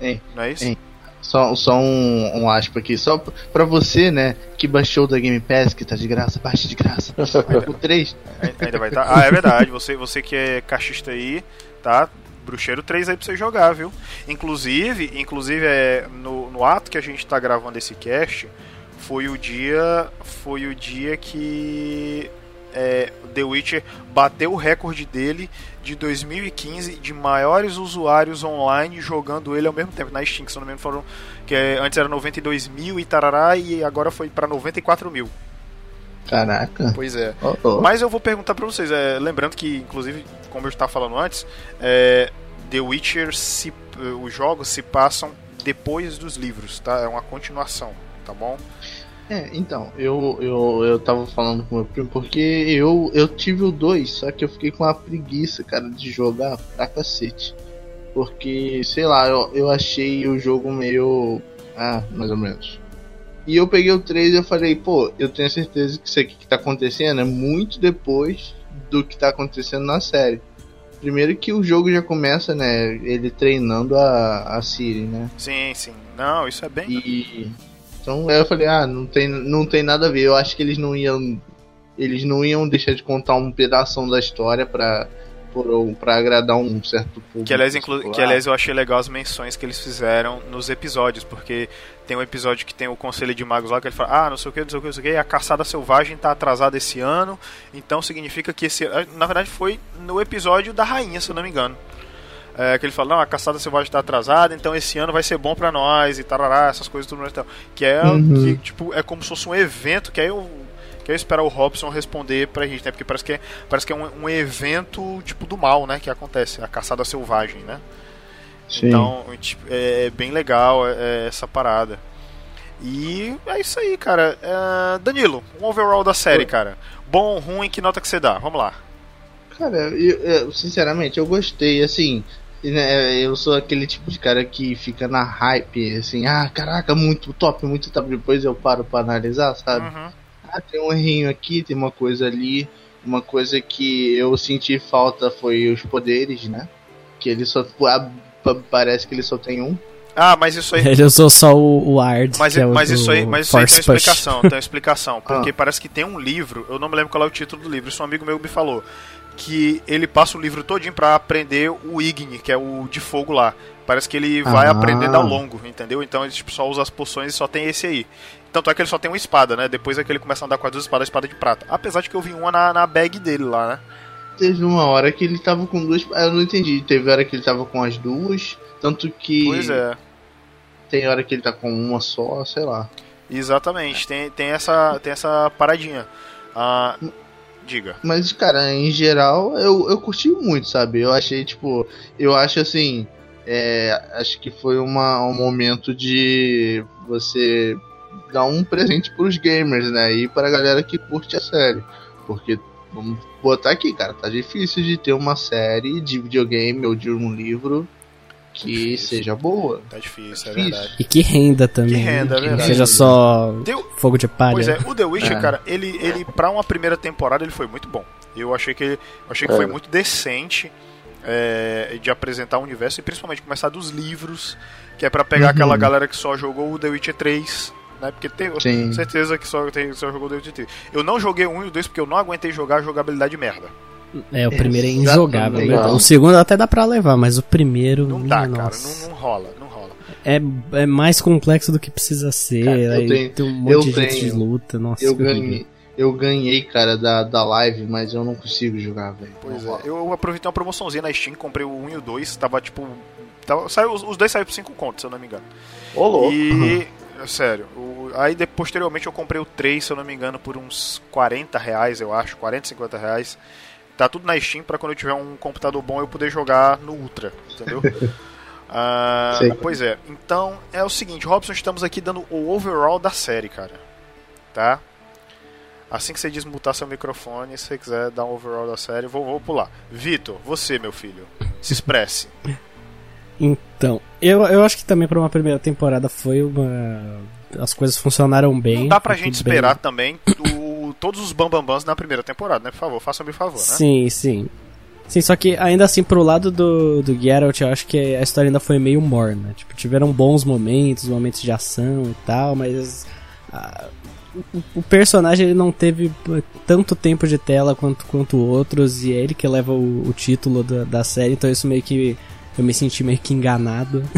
É, Não é isso? é. Só, só um, um aspa aqui, só pra você, né, que baixou da Game Pass, que tá de graça, baixa de graça. o 3, Ai- Ainda vai estar. Ah, é verdade. Você, você que é caixista aí, tá? Bruxeiro 3 aí pra você jogar, viu? Inclusive, inclusive é, no, no ato que a gente tá gravando esse cast, foi o dia. Foi o dia que é, The Witcher bateu o recorde dele de 2015 de maiores usuários online jogando ele ao mesmo tempo na Steam, que se não me engano foram que é, antes era 92 mil e tarará e agora foi pra 94 mil. Caraca. Pois é. Ó, ó. Mas eu vou perguntar pra vocês, é, lembrando que, inclusive, como eu estava falando antes, é, The Witcher, se, os jogos se passam depois dos livros, tá? É uma continuação, tá bom? É, então, eu, eu, eu tava falando com meu primo porque eu, eu tive o 2, só que eu fiquei com uma preguiça, cara, de jogar pra cacete. Porque, sei lá, eu, eu achei o jogo meio. Ah, mais ou menos. E eu peguei o 3 e eu falei, pô, eu tenho certeza que isso aqui que tá acontecendo é muito depois do que tá acontecendo na série. Primeiro que o jogo já começa, né, ele treinando a, a Siri, né? Sim, sim. Não, isso é bem. E então aí eu falei, ah, não tem, não tem nada a ver. Eu acho que eles não iam eles não iam deixar de contar um pedaço da história pra, para agradar um certo público. Que aliás, inclu... que aliás eu achei legal as menções que eles fizeram nos episódios, porque tem um episódio que tem o Conselho de Magos lá que ele fala: ah, não sei o que, não sei o que, não sei o que, a caçada selvagem tá atrasada esse ano, então significa que esse. Na verdade, foi no episódio da rainha, se eu não me engano. É, que ele fala, não, a caçada selvagem está atrasada, então esse ano vai ser bom para nós e tarará, essas coisas tudo mais. Então, que é uhum. que, tipo, é como se fosse um evento, que aí eu que eu esperar o Robson responder pra gente, né? Porque parece que é, parece que é um, um evento tipo do mal, né? Que acontece, a caçada selvagem, né? Sim. Então, tipo, é, é bem legal é, é, essa parada. E é isso aí, cara. É, Danilo, um overall da série, cara. Bom, ruim, que nota que você dá? Vamos lá. Cara, eu, eu, sinceramente, eu gostei, assim. Né, eu sou aquele tipo de cara que fica na hype, assim, ah, caraca, muito top, muito top. Depois eu paro pra analisar, sabe? Uhum. Ah, tem um errinho aqui, tem uma coisa ali. Uma coisa que eu senti falta foi os poderes, né? Que ele só. Parece que ele só tem um. Ah, mas isso aí. Ele usou só o, o Ard. Mas, é mas isso aí, mas isso aí tem uma explicação, tem uma explicação. Porque ah. parece que tem um livro, eu não me lembro qual é o título do livro, isso um amigo meu me falou que ele passa o livro todinho para aprender o Igni, que é o de fogo lá. Parece que ele vai ah. aprendendo ao longo, entendeu? Então ele tipo, só usa as poções e só tem esse aí. Tanto é que ele só tem uma espada, né? Depois é que ele começa a andar com as duas espadas, a espada de prata. Apesar de que eu vi uma na, na bag dele lá, né? Teve uma hora que ele tava com duas. Eu não entendi. Teve hora que ele tava com as duas. Tanto que. Pois é. Tem hora que ele tá com uma só, sei lá. Exatamente, tem, tem, essa, tem essa paradinha. Ah, Diga. Mas, cara, em geral, eu, eu curti muito, sabe? Eu achei, tipo, eu acho assim. É, acho que foi uma, um momento de você dar um presente pros gamers, né? E pra galera que curte a série. Porque, vamos botar aqui, cara, tá difícil de ter uma série de videogame ou de um livro que tá seja boa. Tá difícil, é verdade. E que renda também. Que renda, é verdade. Que seja só fogo de palha. Pois é, o The Witcher, é. cara, ele, ele pra uma primeira temporada ele foi muito bom. Eu achei que, achei que é. foi muito decente é, de apresentar o universo e principalmente começar dos livros, que é para pegar uhum. aquela galera que só jogou o The Witcher 3 né? Porque tenho certeza que só, tem, só jogou The Witcher 3. Eu não joguei o 1 e o 2 porque eu não aguentei jogar a jogabilidade merda. É, o primeiro é injogável. Né? O segundo até dá pra levar, mas o primeiro. Não dá, nossa. cara, não, não, rola, não rola. É, é mais complexo do que precisa ser. Cara, aí tenho, tem um monte de tenho, de luta. Nossa, eu ganhei, eu ganhei, cara, da, da live, mas eu não consigo jogar, velho. Pois é, eu aproveitei uma promoçãozinha na Steam, comprei o 1 e o 2, tava tipo. Tava, saiu, os, dois saíram por 5 contos, se eu não me engano. Ô, louco. E. Sério, o, aí de, posteriormente eu comprei o 3, se eu não me engano, por uns 40 reais, eu acho, 40, 50 reais. Tá tudo na Steam para quando eu tiver um computador bom eu poder jogar no Ultra, entendeu? ah, pois é. Então é o seguinte, Robson, estamos aqui dando o overall da série, cara. Tá? Assim que você desmutar seu microfone, se você quiser dar um overall da série, vou, vou pular. Vitor, você, meu filho, se expresse. Então, eu, eu acho que também para uma primeira temporada foi uma. As coisas funcionaram bem. Não dá pra gente esperar bem. também o todos os Bambambans na primeira temporada, né? Por favor, faça-me favor, né? Sim, sim. Sim, só que ainda assim, pro lado do, do Geralt, eu acho que a história ainda foi meio morna. Tipo, tiveram bons momentos, momentos de ação e tal, mas. A, o, o, personagem ele não teve tanto tempo de tela quanto, quanto outros, e é ele que leva o, o título da, da série, então isso meio que. Eu me senti meio que enganado.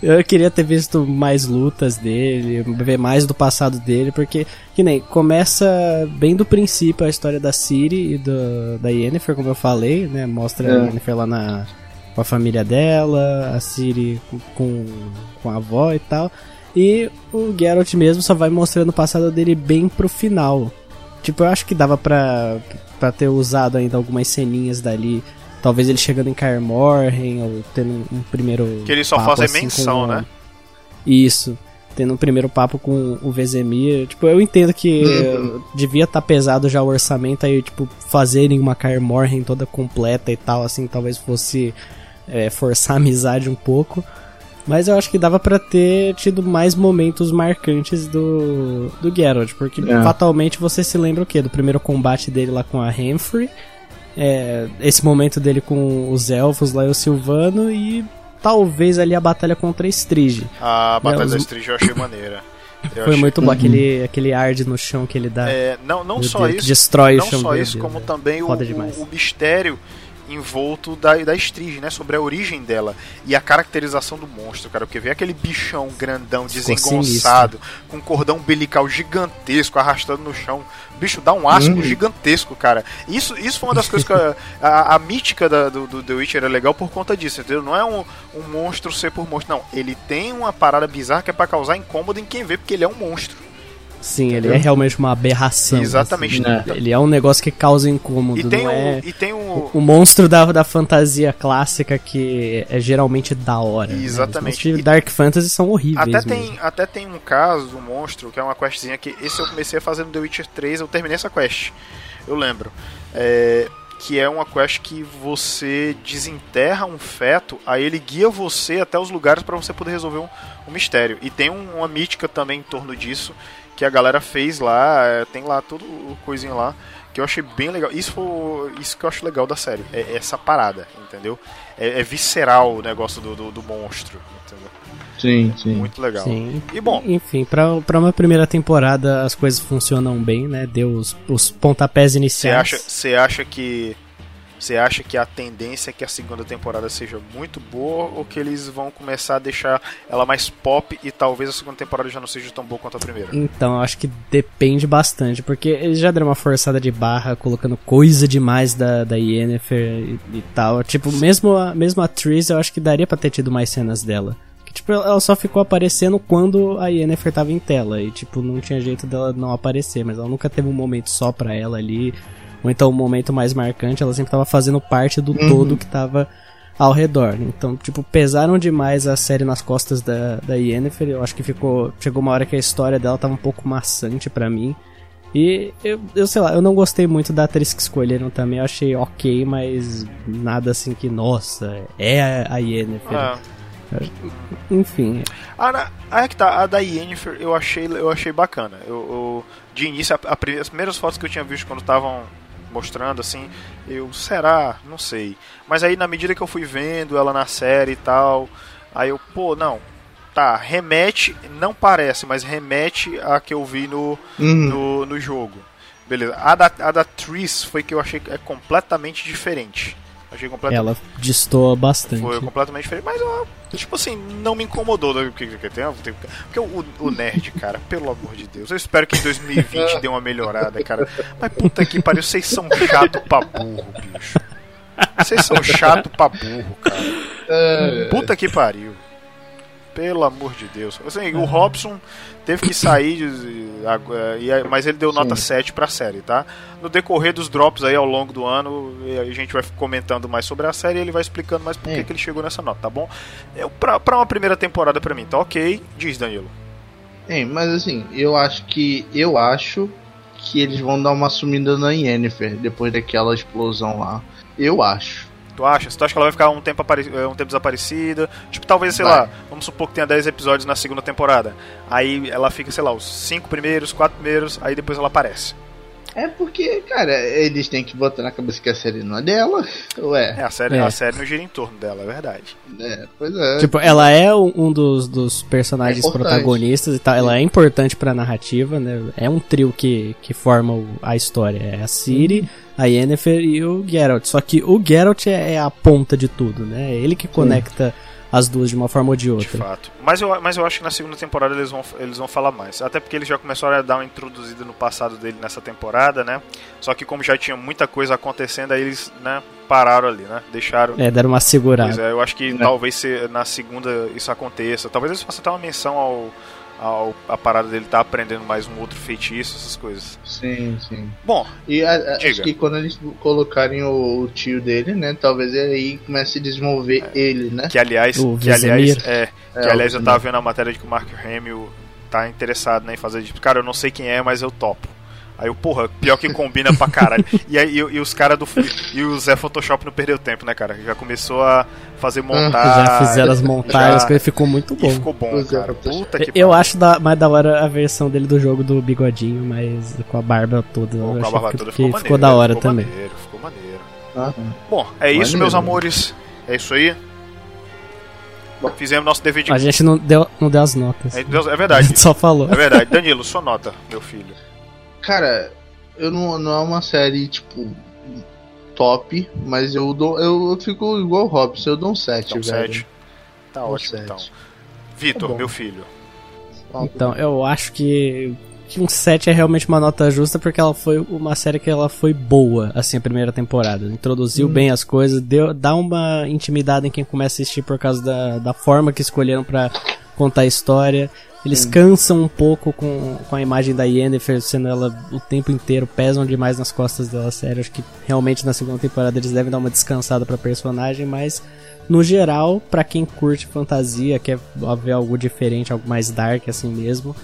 Eu queria ter visto mais lutas dele, ver mais do passado dele, porque, que nem, começa bem do princípio a história da Ciri e do, da Yennefer, como eu falei, né? Mostra é. a Yennefer lá na, com a família dela, a Ciri com, com a avó e tal. E o Geralt mesmo só vai mostrando o passado dele bem pro final. Tipo, eu acho que dava pra, pra ter usado ainda algumas ceninhas dali Talvez ele chegando em Kaer Morhen, ou tendo um, primeiro. Que ele só faz assim, menção, com... né? Isso. Tendo um primeiro papo com o Vezemir. Tipo, eu entendo que uhum. devia estar tá pesado já o orçamento aí, tipo, fazerem uma Kaer Morhen toda completa e tal, assim, talvez fosse é, forçar a amizade um pouco. Mas eu acho que dava para ter tido mais momentos marcantes do, do Geralt, porque é. fatalmente você se lembra o quê? Do primeiro combate dele lá com a Humphrey é, esse momento dele com os elfos lá e o Silvano e talvez ali a batalha contra a Strige. A batalha né, os... da Strige eu achei maneira. Eu Foi muito bom, uhum. aquele, aquele ard no chão que ele dá. É, não não só Deus, isso. Destrói não o chão só isso, como também o, o, o mistério envolto da, da né? Sobre a origem dela e a caracterização do monstro, cara. Porque vê aquele bichão grandão, desengonçado, com um cordão umbilical gigantesco arrastando no chão. Bicho, dá um asco hum. gigantesco, cara. Isso, isso foi uma das coisas que a, a, a mítica da, do, do The Witcher é legal por conta disso, entendeu? Não é um, um monstro ser por monstro, não. Ele tem uma parada bizarra que é pra causar incômodo em quem vê, porque ele é um monstro. Sim, Entendeu? ele é realmente uma aberração. Exatamente. Assim, né? Ele é um negócio que causa incômodo. E tem, um, é e tem um... o, o monstro da, da fantasia clássica que é geralmente da hora. Né? Exatamente. Né? Dark Fantasy são horríveis. Até tem, até tem um caso, um monstro, que é uma questzinha que esse eu comecei a fazer no The Witcher 3, eu terminei essa quest. Eu lembro. É, que é uma quest que você desenterra um feto, aí ele guia você até os lugares para você poder resolver um, um mistério. E tem um, uma mítica também em torno disso, que a galera fez lá, é, tem lá tudo o coisinho lá, que eu achei bem legal. Isso foi isso que eu acho legal da série, é essa parada, entendeu? É, é visceral o negócio do, do, do, monstro, entendeu? Sim, sim. Muito legal. Sim. E bom. Enfim, pra, pra uma primeira temporada as coisas funcionam bem, né? Deu os, os pontapés iniciais. Você acha, acha que você acha que a tendência é que a segunda temporada seja muito boa ou que eles vão começar a deixar ela mais pop e talvez a segunda temporada já não seja tão boa quanto a primeira? Então, eu acho que depende bastante, porque eles já deram uma forçada de barra colocando coisa demais da, da Yennefer e, e tal. Tipo, mesmo a, mesmo a Triss, eu acho que daria pra ter tido mais cenas dela. Que, tipo, ela só ficou aparecendo quando a Yennefer tava em tela e, tipo, não tinha jeito dela não aparecer, mas ela nunca teve um momento só pra ela ali ou então o um momento mais marcante, ela sempre estava fazendo parte do uhum. todo que estava ao redor. Então, tipo, pesaram demais a série nas costas da, da Yennefer. Eu acho que ficou. Chegou uma hora que a história dela tava um pouco maçante para mim. E eu, eu sei lá, eu não gostei muito da atriz que escolheram também. Eu achei ok, mas nada assim que, nossa, é a Yennefer. Ah. Enfim. Ah, é que tá, a da Yennefer eu achei, eu achei bacana. Eu, eu de início, a, a, as primeiras fotos que eu tinha visto quando estavam mostrando assim, eu será, não sei. Mas aí na medida que eu fui vendo ela na série e tal, aí eu, pô, não, tá, remete, não parece, mas remete a que eu vi no, uhum. no, no jogo. Beleza. A da, a da Tris foi que eu achei que é completamente diferente. Achei completamente. Ela destoa bastante. Foi completamente diferente. Mas, tipo assim, não me incomodou. Né? Porque, porque, porque o, o nerd, cara, pelo amor de Deus. Eu espero que em 2020 dê uma melhorada, cara. Mas puta que pariu, vocês são chato pra burro, bicho. Vocês são chato pra burro, cara. É. Puta que pariu. Pelo amor de Deus. Assim, o Robson teve que sair, mas ele deu nota Sim. 7 pra série, tá? No decorrer dos drops aí ao longo do ano, a gente vai comentando mais sobre a série e ele vai explicando mais por é. que ele chegou nessa nota, tá bom? Eu, pra, pra uma primeira temporada pra mim, tá ok? Diz, Danilo. É, mas assim, eu acho que. Eu acho que eles vão dar uma sumida na Yennefer depois daquela explosão lá. Eu acho. Tu acha? Tu acha que ela vai ficar um tempo, apare... Eh, um tempo desaparecida? Tipo, talvez, sei vai. lá, vamos supor que tenha 10 episódios na segunda temporada. Aí ela fica, sei lá, os 5 primeiros, 4 primeiros, aí depois ela aparece. É porque, cara, eles têm que botar na cabeça que a série não é dela, ué. É, a série, é. a série não gira em torno dela, é verdade. É, pois é. Tipo, ela é um dos, dos personagens é protagonistas e tal, ela é importante pra narrativa, né? É um trio que, que forma a história. É a Ciri, hum. A Yennefer e o Geralt. Só que o Geralt é, é a ponta de tudo, né? É ele que conecta... Sim as duas de uma forma ou de outra. De fato. Mas eu, mas eu acho que na segunda temporada eles vão, eles vão falar mais. Até porque eles já começaram a dar uma introduzida no passado dele nessa temporada, né? Só que como já tinha muita coisa acontecendo, aí eles, né, pararam ali, né? Deixaram. É, deram uma segurada. Pois é, eu acho que é. talvez se, na segunda isso aconteça. Talvez eles façam até uma menção ao a, a parada dele tá aprendendo mais um outro feitiço, essas coisas. Sim, sim. Bom, e a, a, acho que quando eles colocarem o, o, tio dele, né, talvez aí comece a desenvolver é. ele, né? Que aliás, o que aliás, é, é, que aliás eu tava vendo a matéria de que o Mark Hamill tá interessado né, em fazer, cara, eu não sei quem é, mas eu topo. Aí o porra, pior que combina pra caralho. E aí e, e os caras do. E o Zé Photoshop não perdeu tempo, né, cara? Já começou a fazer montagem. Já fizeram as montagens, já... ficou muito bom. E ficou bom, cara. Puta que Eu acho da, mais da hora a versão dele do jogo do bigodinho, mas com a barba toda. Pô, com a barba toda ficou, maneiro, ficou da hora ficou também. Maneiro, ficou maneiro. Bom, é isso, meus amores. É isso aí. Fizemos nosso dever de A gente não deu, não deu as notas. É, é A verdade. gente só falou. É verdade. Danilo, sua nota, meu filho. Cara, eu não, não é uma série, tipo, top, mas eu dou. Eu, eu fico igual o Robson, eu dou um 7, Então, velho. 7. Tá Um ótimo, sete. então. Vitor, Tá meu filho. Então, eu acho que, que um 7 é realmente uma nota justa porque ela foi uma série que ela foi boa, assim, a primeira temporada. Introduziu bem as coisas, deu, dá uma intimidade em quem começa a assistir por causa da, da forma que escolheram pra contar a história. Eles cansam um pouco com, com a imagem da Yennefer sendo ela o tempo inteiro, pesam demais nas costas dela, sério. Acho que realmente na segunda temporada eles devem dar uma descansada pra personagem, mas no geral, pra quem curte fantasia, quer ver algo diferente, algo mais dark assim mesmo,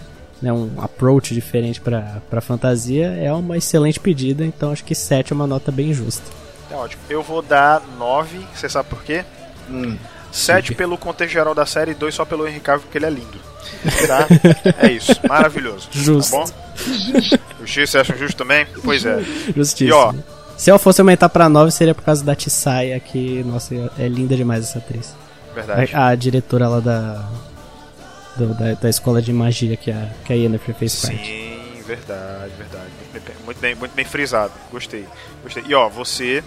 né, um approach diferente pra, pra fantasia, é uma excelente pedida, então acho que 7 é uma nota bem justa. Tá ótimo. Eu vou dar 9, você sabe por quê? Hum. 7 pelo contexto geral da série e 2 só pelo Henry Cavill porque ele é lindo. Tá? É isso. Maravilhoso. Justo. Tá bom? Justiça, você acha justo também? Pois é. Justíssimo. E ó, Se eu fosse aumentar pra 9, seria por causa da Tissaia, que, nossa, é linda demais essa atriz. verdade. A, a diretora lá da, do- da, da escola de magia que a, que a Yennefer fez parte. Sim, verdade, verdade. Muito bem, muito bem, muito bem frisado. Gostei. Gostei. E ó, você,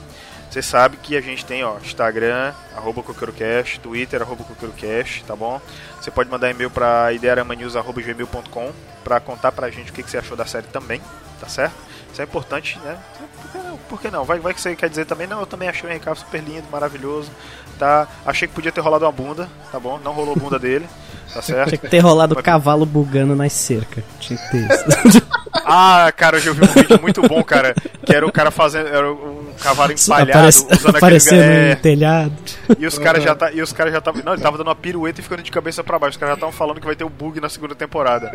você sabe que a gente tem, ó, Instagram, arroba CoqueiroCast, Twitter, arroba CoqueiroCast, tá bom? Você pode mandar e-mail pra idearamanews.gmail.com pra contar pra gente o que, que você achou da série também, tá certo? Isso é importante, né? Por que não? Por que não? Vai, vai que você quer dizer também, não, eu também achei o Henry Cavill super lindo, maravilhoso, tá? Achei que podia ter rolado uma bunda, tá bom? Não rolou bunda dele, tá certo? Tinha que ter rolado o cavalo bugando nas cercas. Tinha que ter isso. Ah, cara, eu já vi um vídeo muito bom, cara. Que era o cara fazendo. Era um cavalo empalhado, Aparece- usando aparecendo aquele. É, telhado. e os caras já tá, E os caras já estavam. Não, ele tava dando uma pirueta e ficando de cabeça pra baixo. Os caras já estavam falando que vai ter o bug na segunda temporada.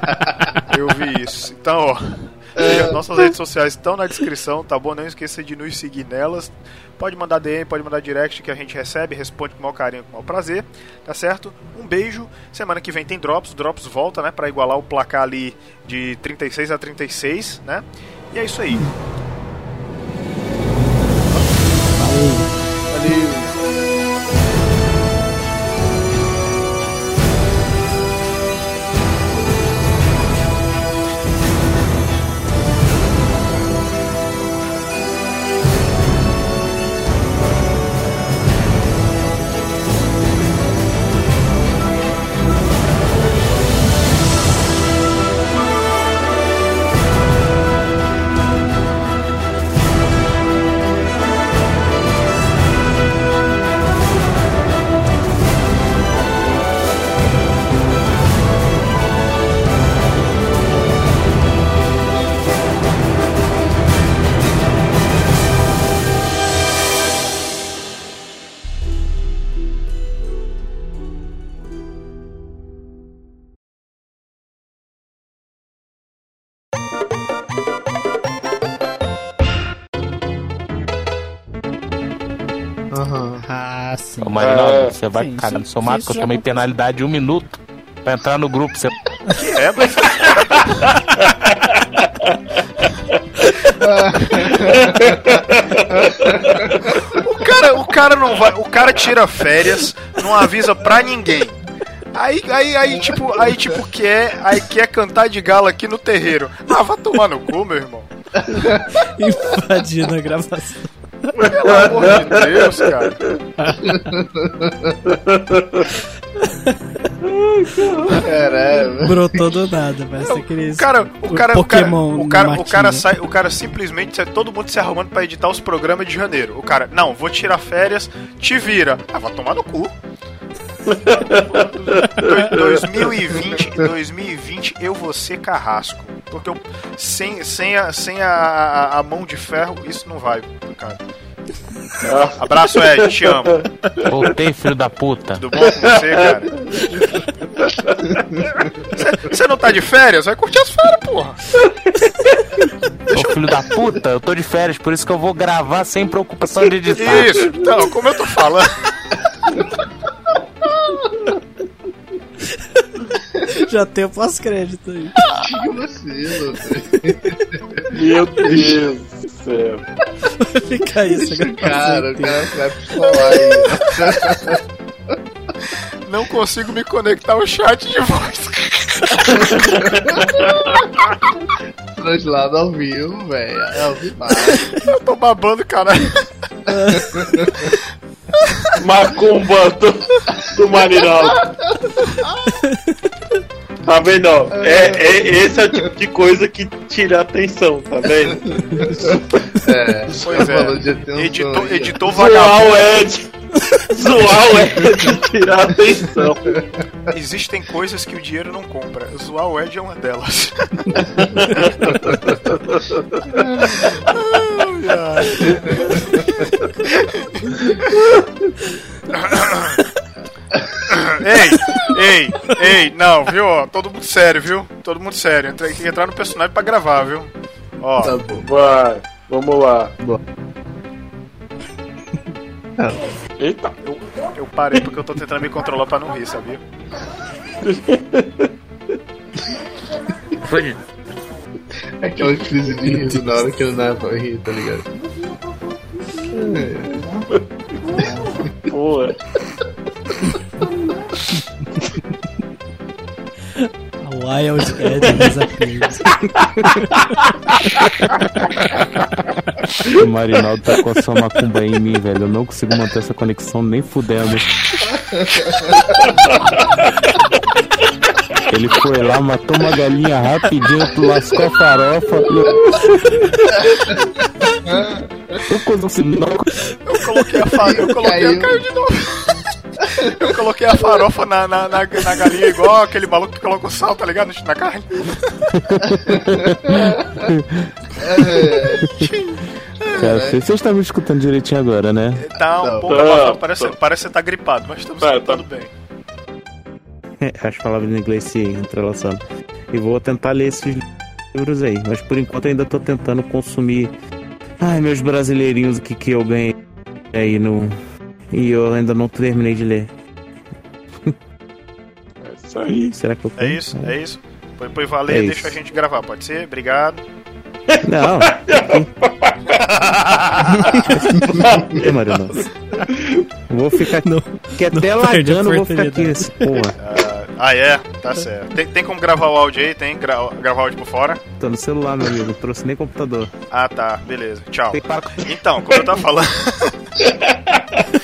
eu vi isso. Então, ó. É. Nossas redes sociais estão na descrição, tá bom? Não esqueça de nos seguir nelas. Pode mandar DM, pode mandar direct que a gente recebe, responde com o maior carinho, com o maior prazer, tá certo? Um beijo. Semana que vem tem Drops, Drops volta, né, Pra igualar o placar ali de 36 a 36, né? E é isso aí. Você vai sim, cagar no isso- seu mato isso que eu tomei penalidade de um minuto pra entrar no grupo. Você... É, mas o cara, o cara não vai, o cara tira férias, não avisa pra ninguém. Aí, aí, aí, tipo, aí, tipo, quer, aí quer cantar de galo aqui no terreiro. Ah, vai tomar no cu, meu irmão. Invadindo a gravação. Pelo amor de Deus, cara. Caralho. Brotou do nada, parece aqueles. O cara, o cara, o cara, o cara, o cara sai, o cara simplesmente sai todo mundo se arrumando pra editar os programas de janeiro. O cara, não, vou tirar férias, te vira. Ah, vai tomar no cu. Do- 2020, 2020 eu vou ser carrasco. Porque eu, sem, sem, a, sem a, a, a mão de ferro, isso não vai, cara. Abraço, Ed, te amo. Voltei, filho da puta. Tudo bom com você, cara? Você- não tá de férias? Vai curtir as férias, porra. Ô filho da puta, eu tô de férias, por isso que eu vou gravar sem preocupação de editar. Isso, então, como eu tô falando. Já tem o pós-crédito aí. Que vacilo, Meu Deus do céu. Fica isso, a gravação Cara, o inteira. cara vai aí. Não consigo me conectar ao chat de voz. Translado ao vivo, velho. É ao vivo. Eu tô babando, cara. Macumba do, do Marinaldo. Tá vendo? ó? É, é, esse é o tipo de coisa que tira a atenção, tá vendo? É, Pois é. Editor, aí, ó. editor Zoar vagabundo. o Ed. Zoar o Ed tirar a atenção. Existem coisas que o dinheiro não compra. Zoar o Ed é uma delas. ei, ei, ei, não, viu? ó, Todo mundo sério, viu? Todo mundo sério. Entra- Tem que entrar no personagem pra gravar, viu? Ó, Tá bom. Vai, vamos lá. Bom. Eita. eu, eu parei porque eu tô tentando me controlar pra não rir, sabia? Foi. Aquela crise de riso na hora que eu não pra rir, tá ligado? Porra. Wild Ed disappears. O Marinaldo tá com a sua macumba em mim, velho. Eu não consigo manter essa conexão nem fudendo. Ele foi lá, matou uma galinha rapidinho, tu lascou a farofa. Eu, eu não. Eu coloquei a farofa. Eu coloquei Caiu. a. Caiu de novo. Eu coloquei a farofa na, na, na, na galinha igual aquele maluco que colocou sal, tá ligado? Na carne. Cara, vocês vocês estão me escutando direitinho agora, né? Tá um Tá, pouco tá, abafado, parece, tá. parece que você tá gripado, mas estamos Tá, escutando tá. bem. As palavras em inglês se entrelaçando. E vou tentar ler esses livros aí. Mas por enquanto ainda tô tentando consumir. Ai, meus brasileirinhos que, que eu ganhei aí no. E eu ainda não terminei de ler. É isso aí. Será que eu É isso, é isso. Foi, foi valer, É deixa isso. a gente gravar, pode ser? Obrigado. Não. É, Mariano. Vou ficar aqui. Não, Que até lagando vou ficar aqui nesse porra. Ah, ah, é? Tá certo. Tem, tem como gravar o áudio aí? Tem? Gra gravar o áudio por fora? Tô no celular, meu amigo. Não trouxe nem computador. Ah, tá. Beleza. Tchau. Então, como eu tava falando.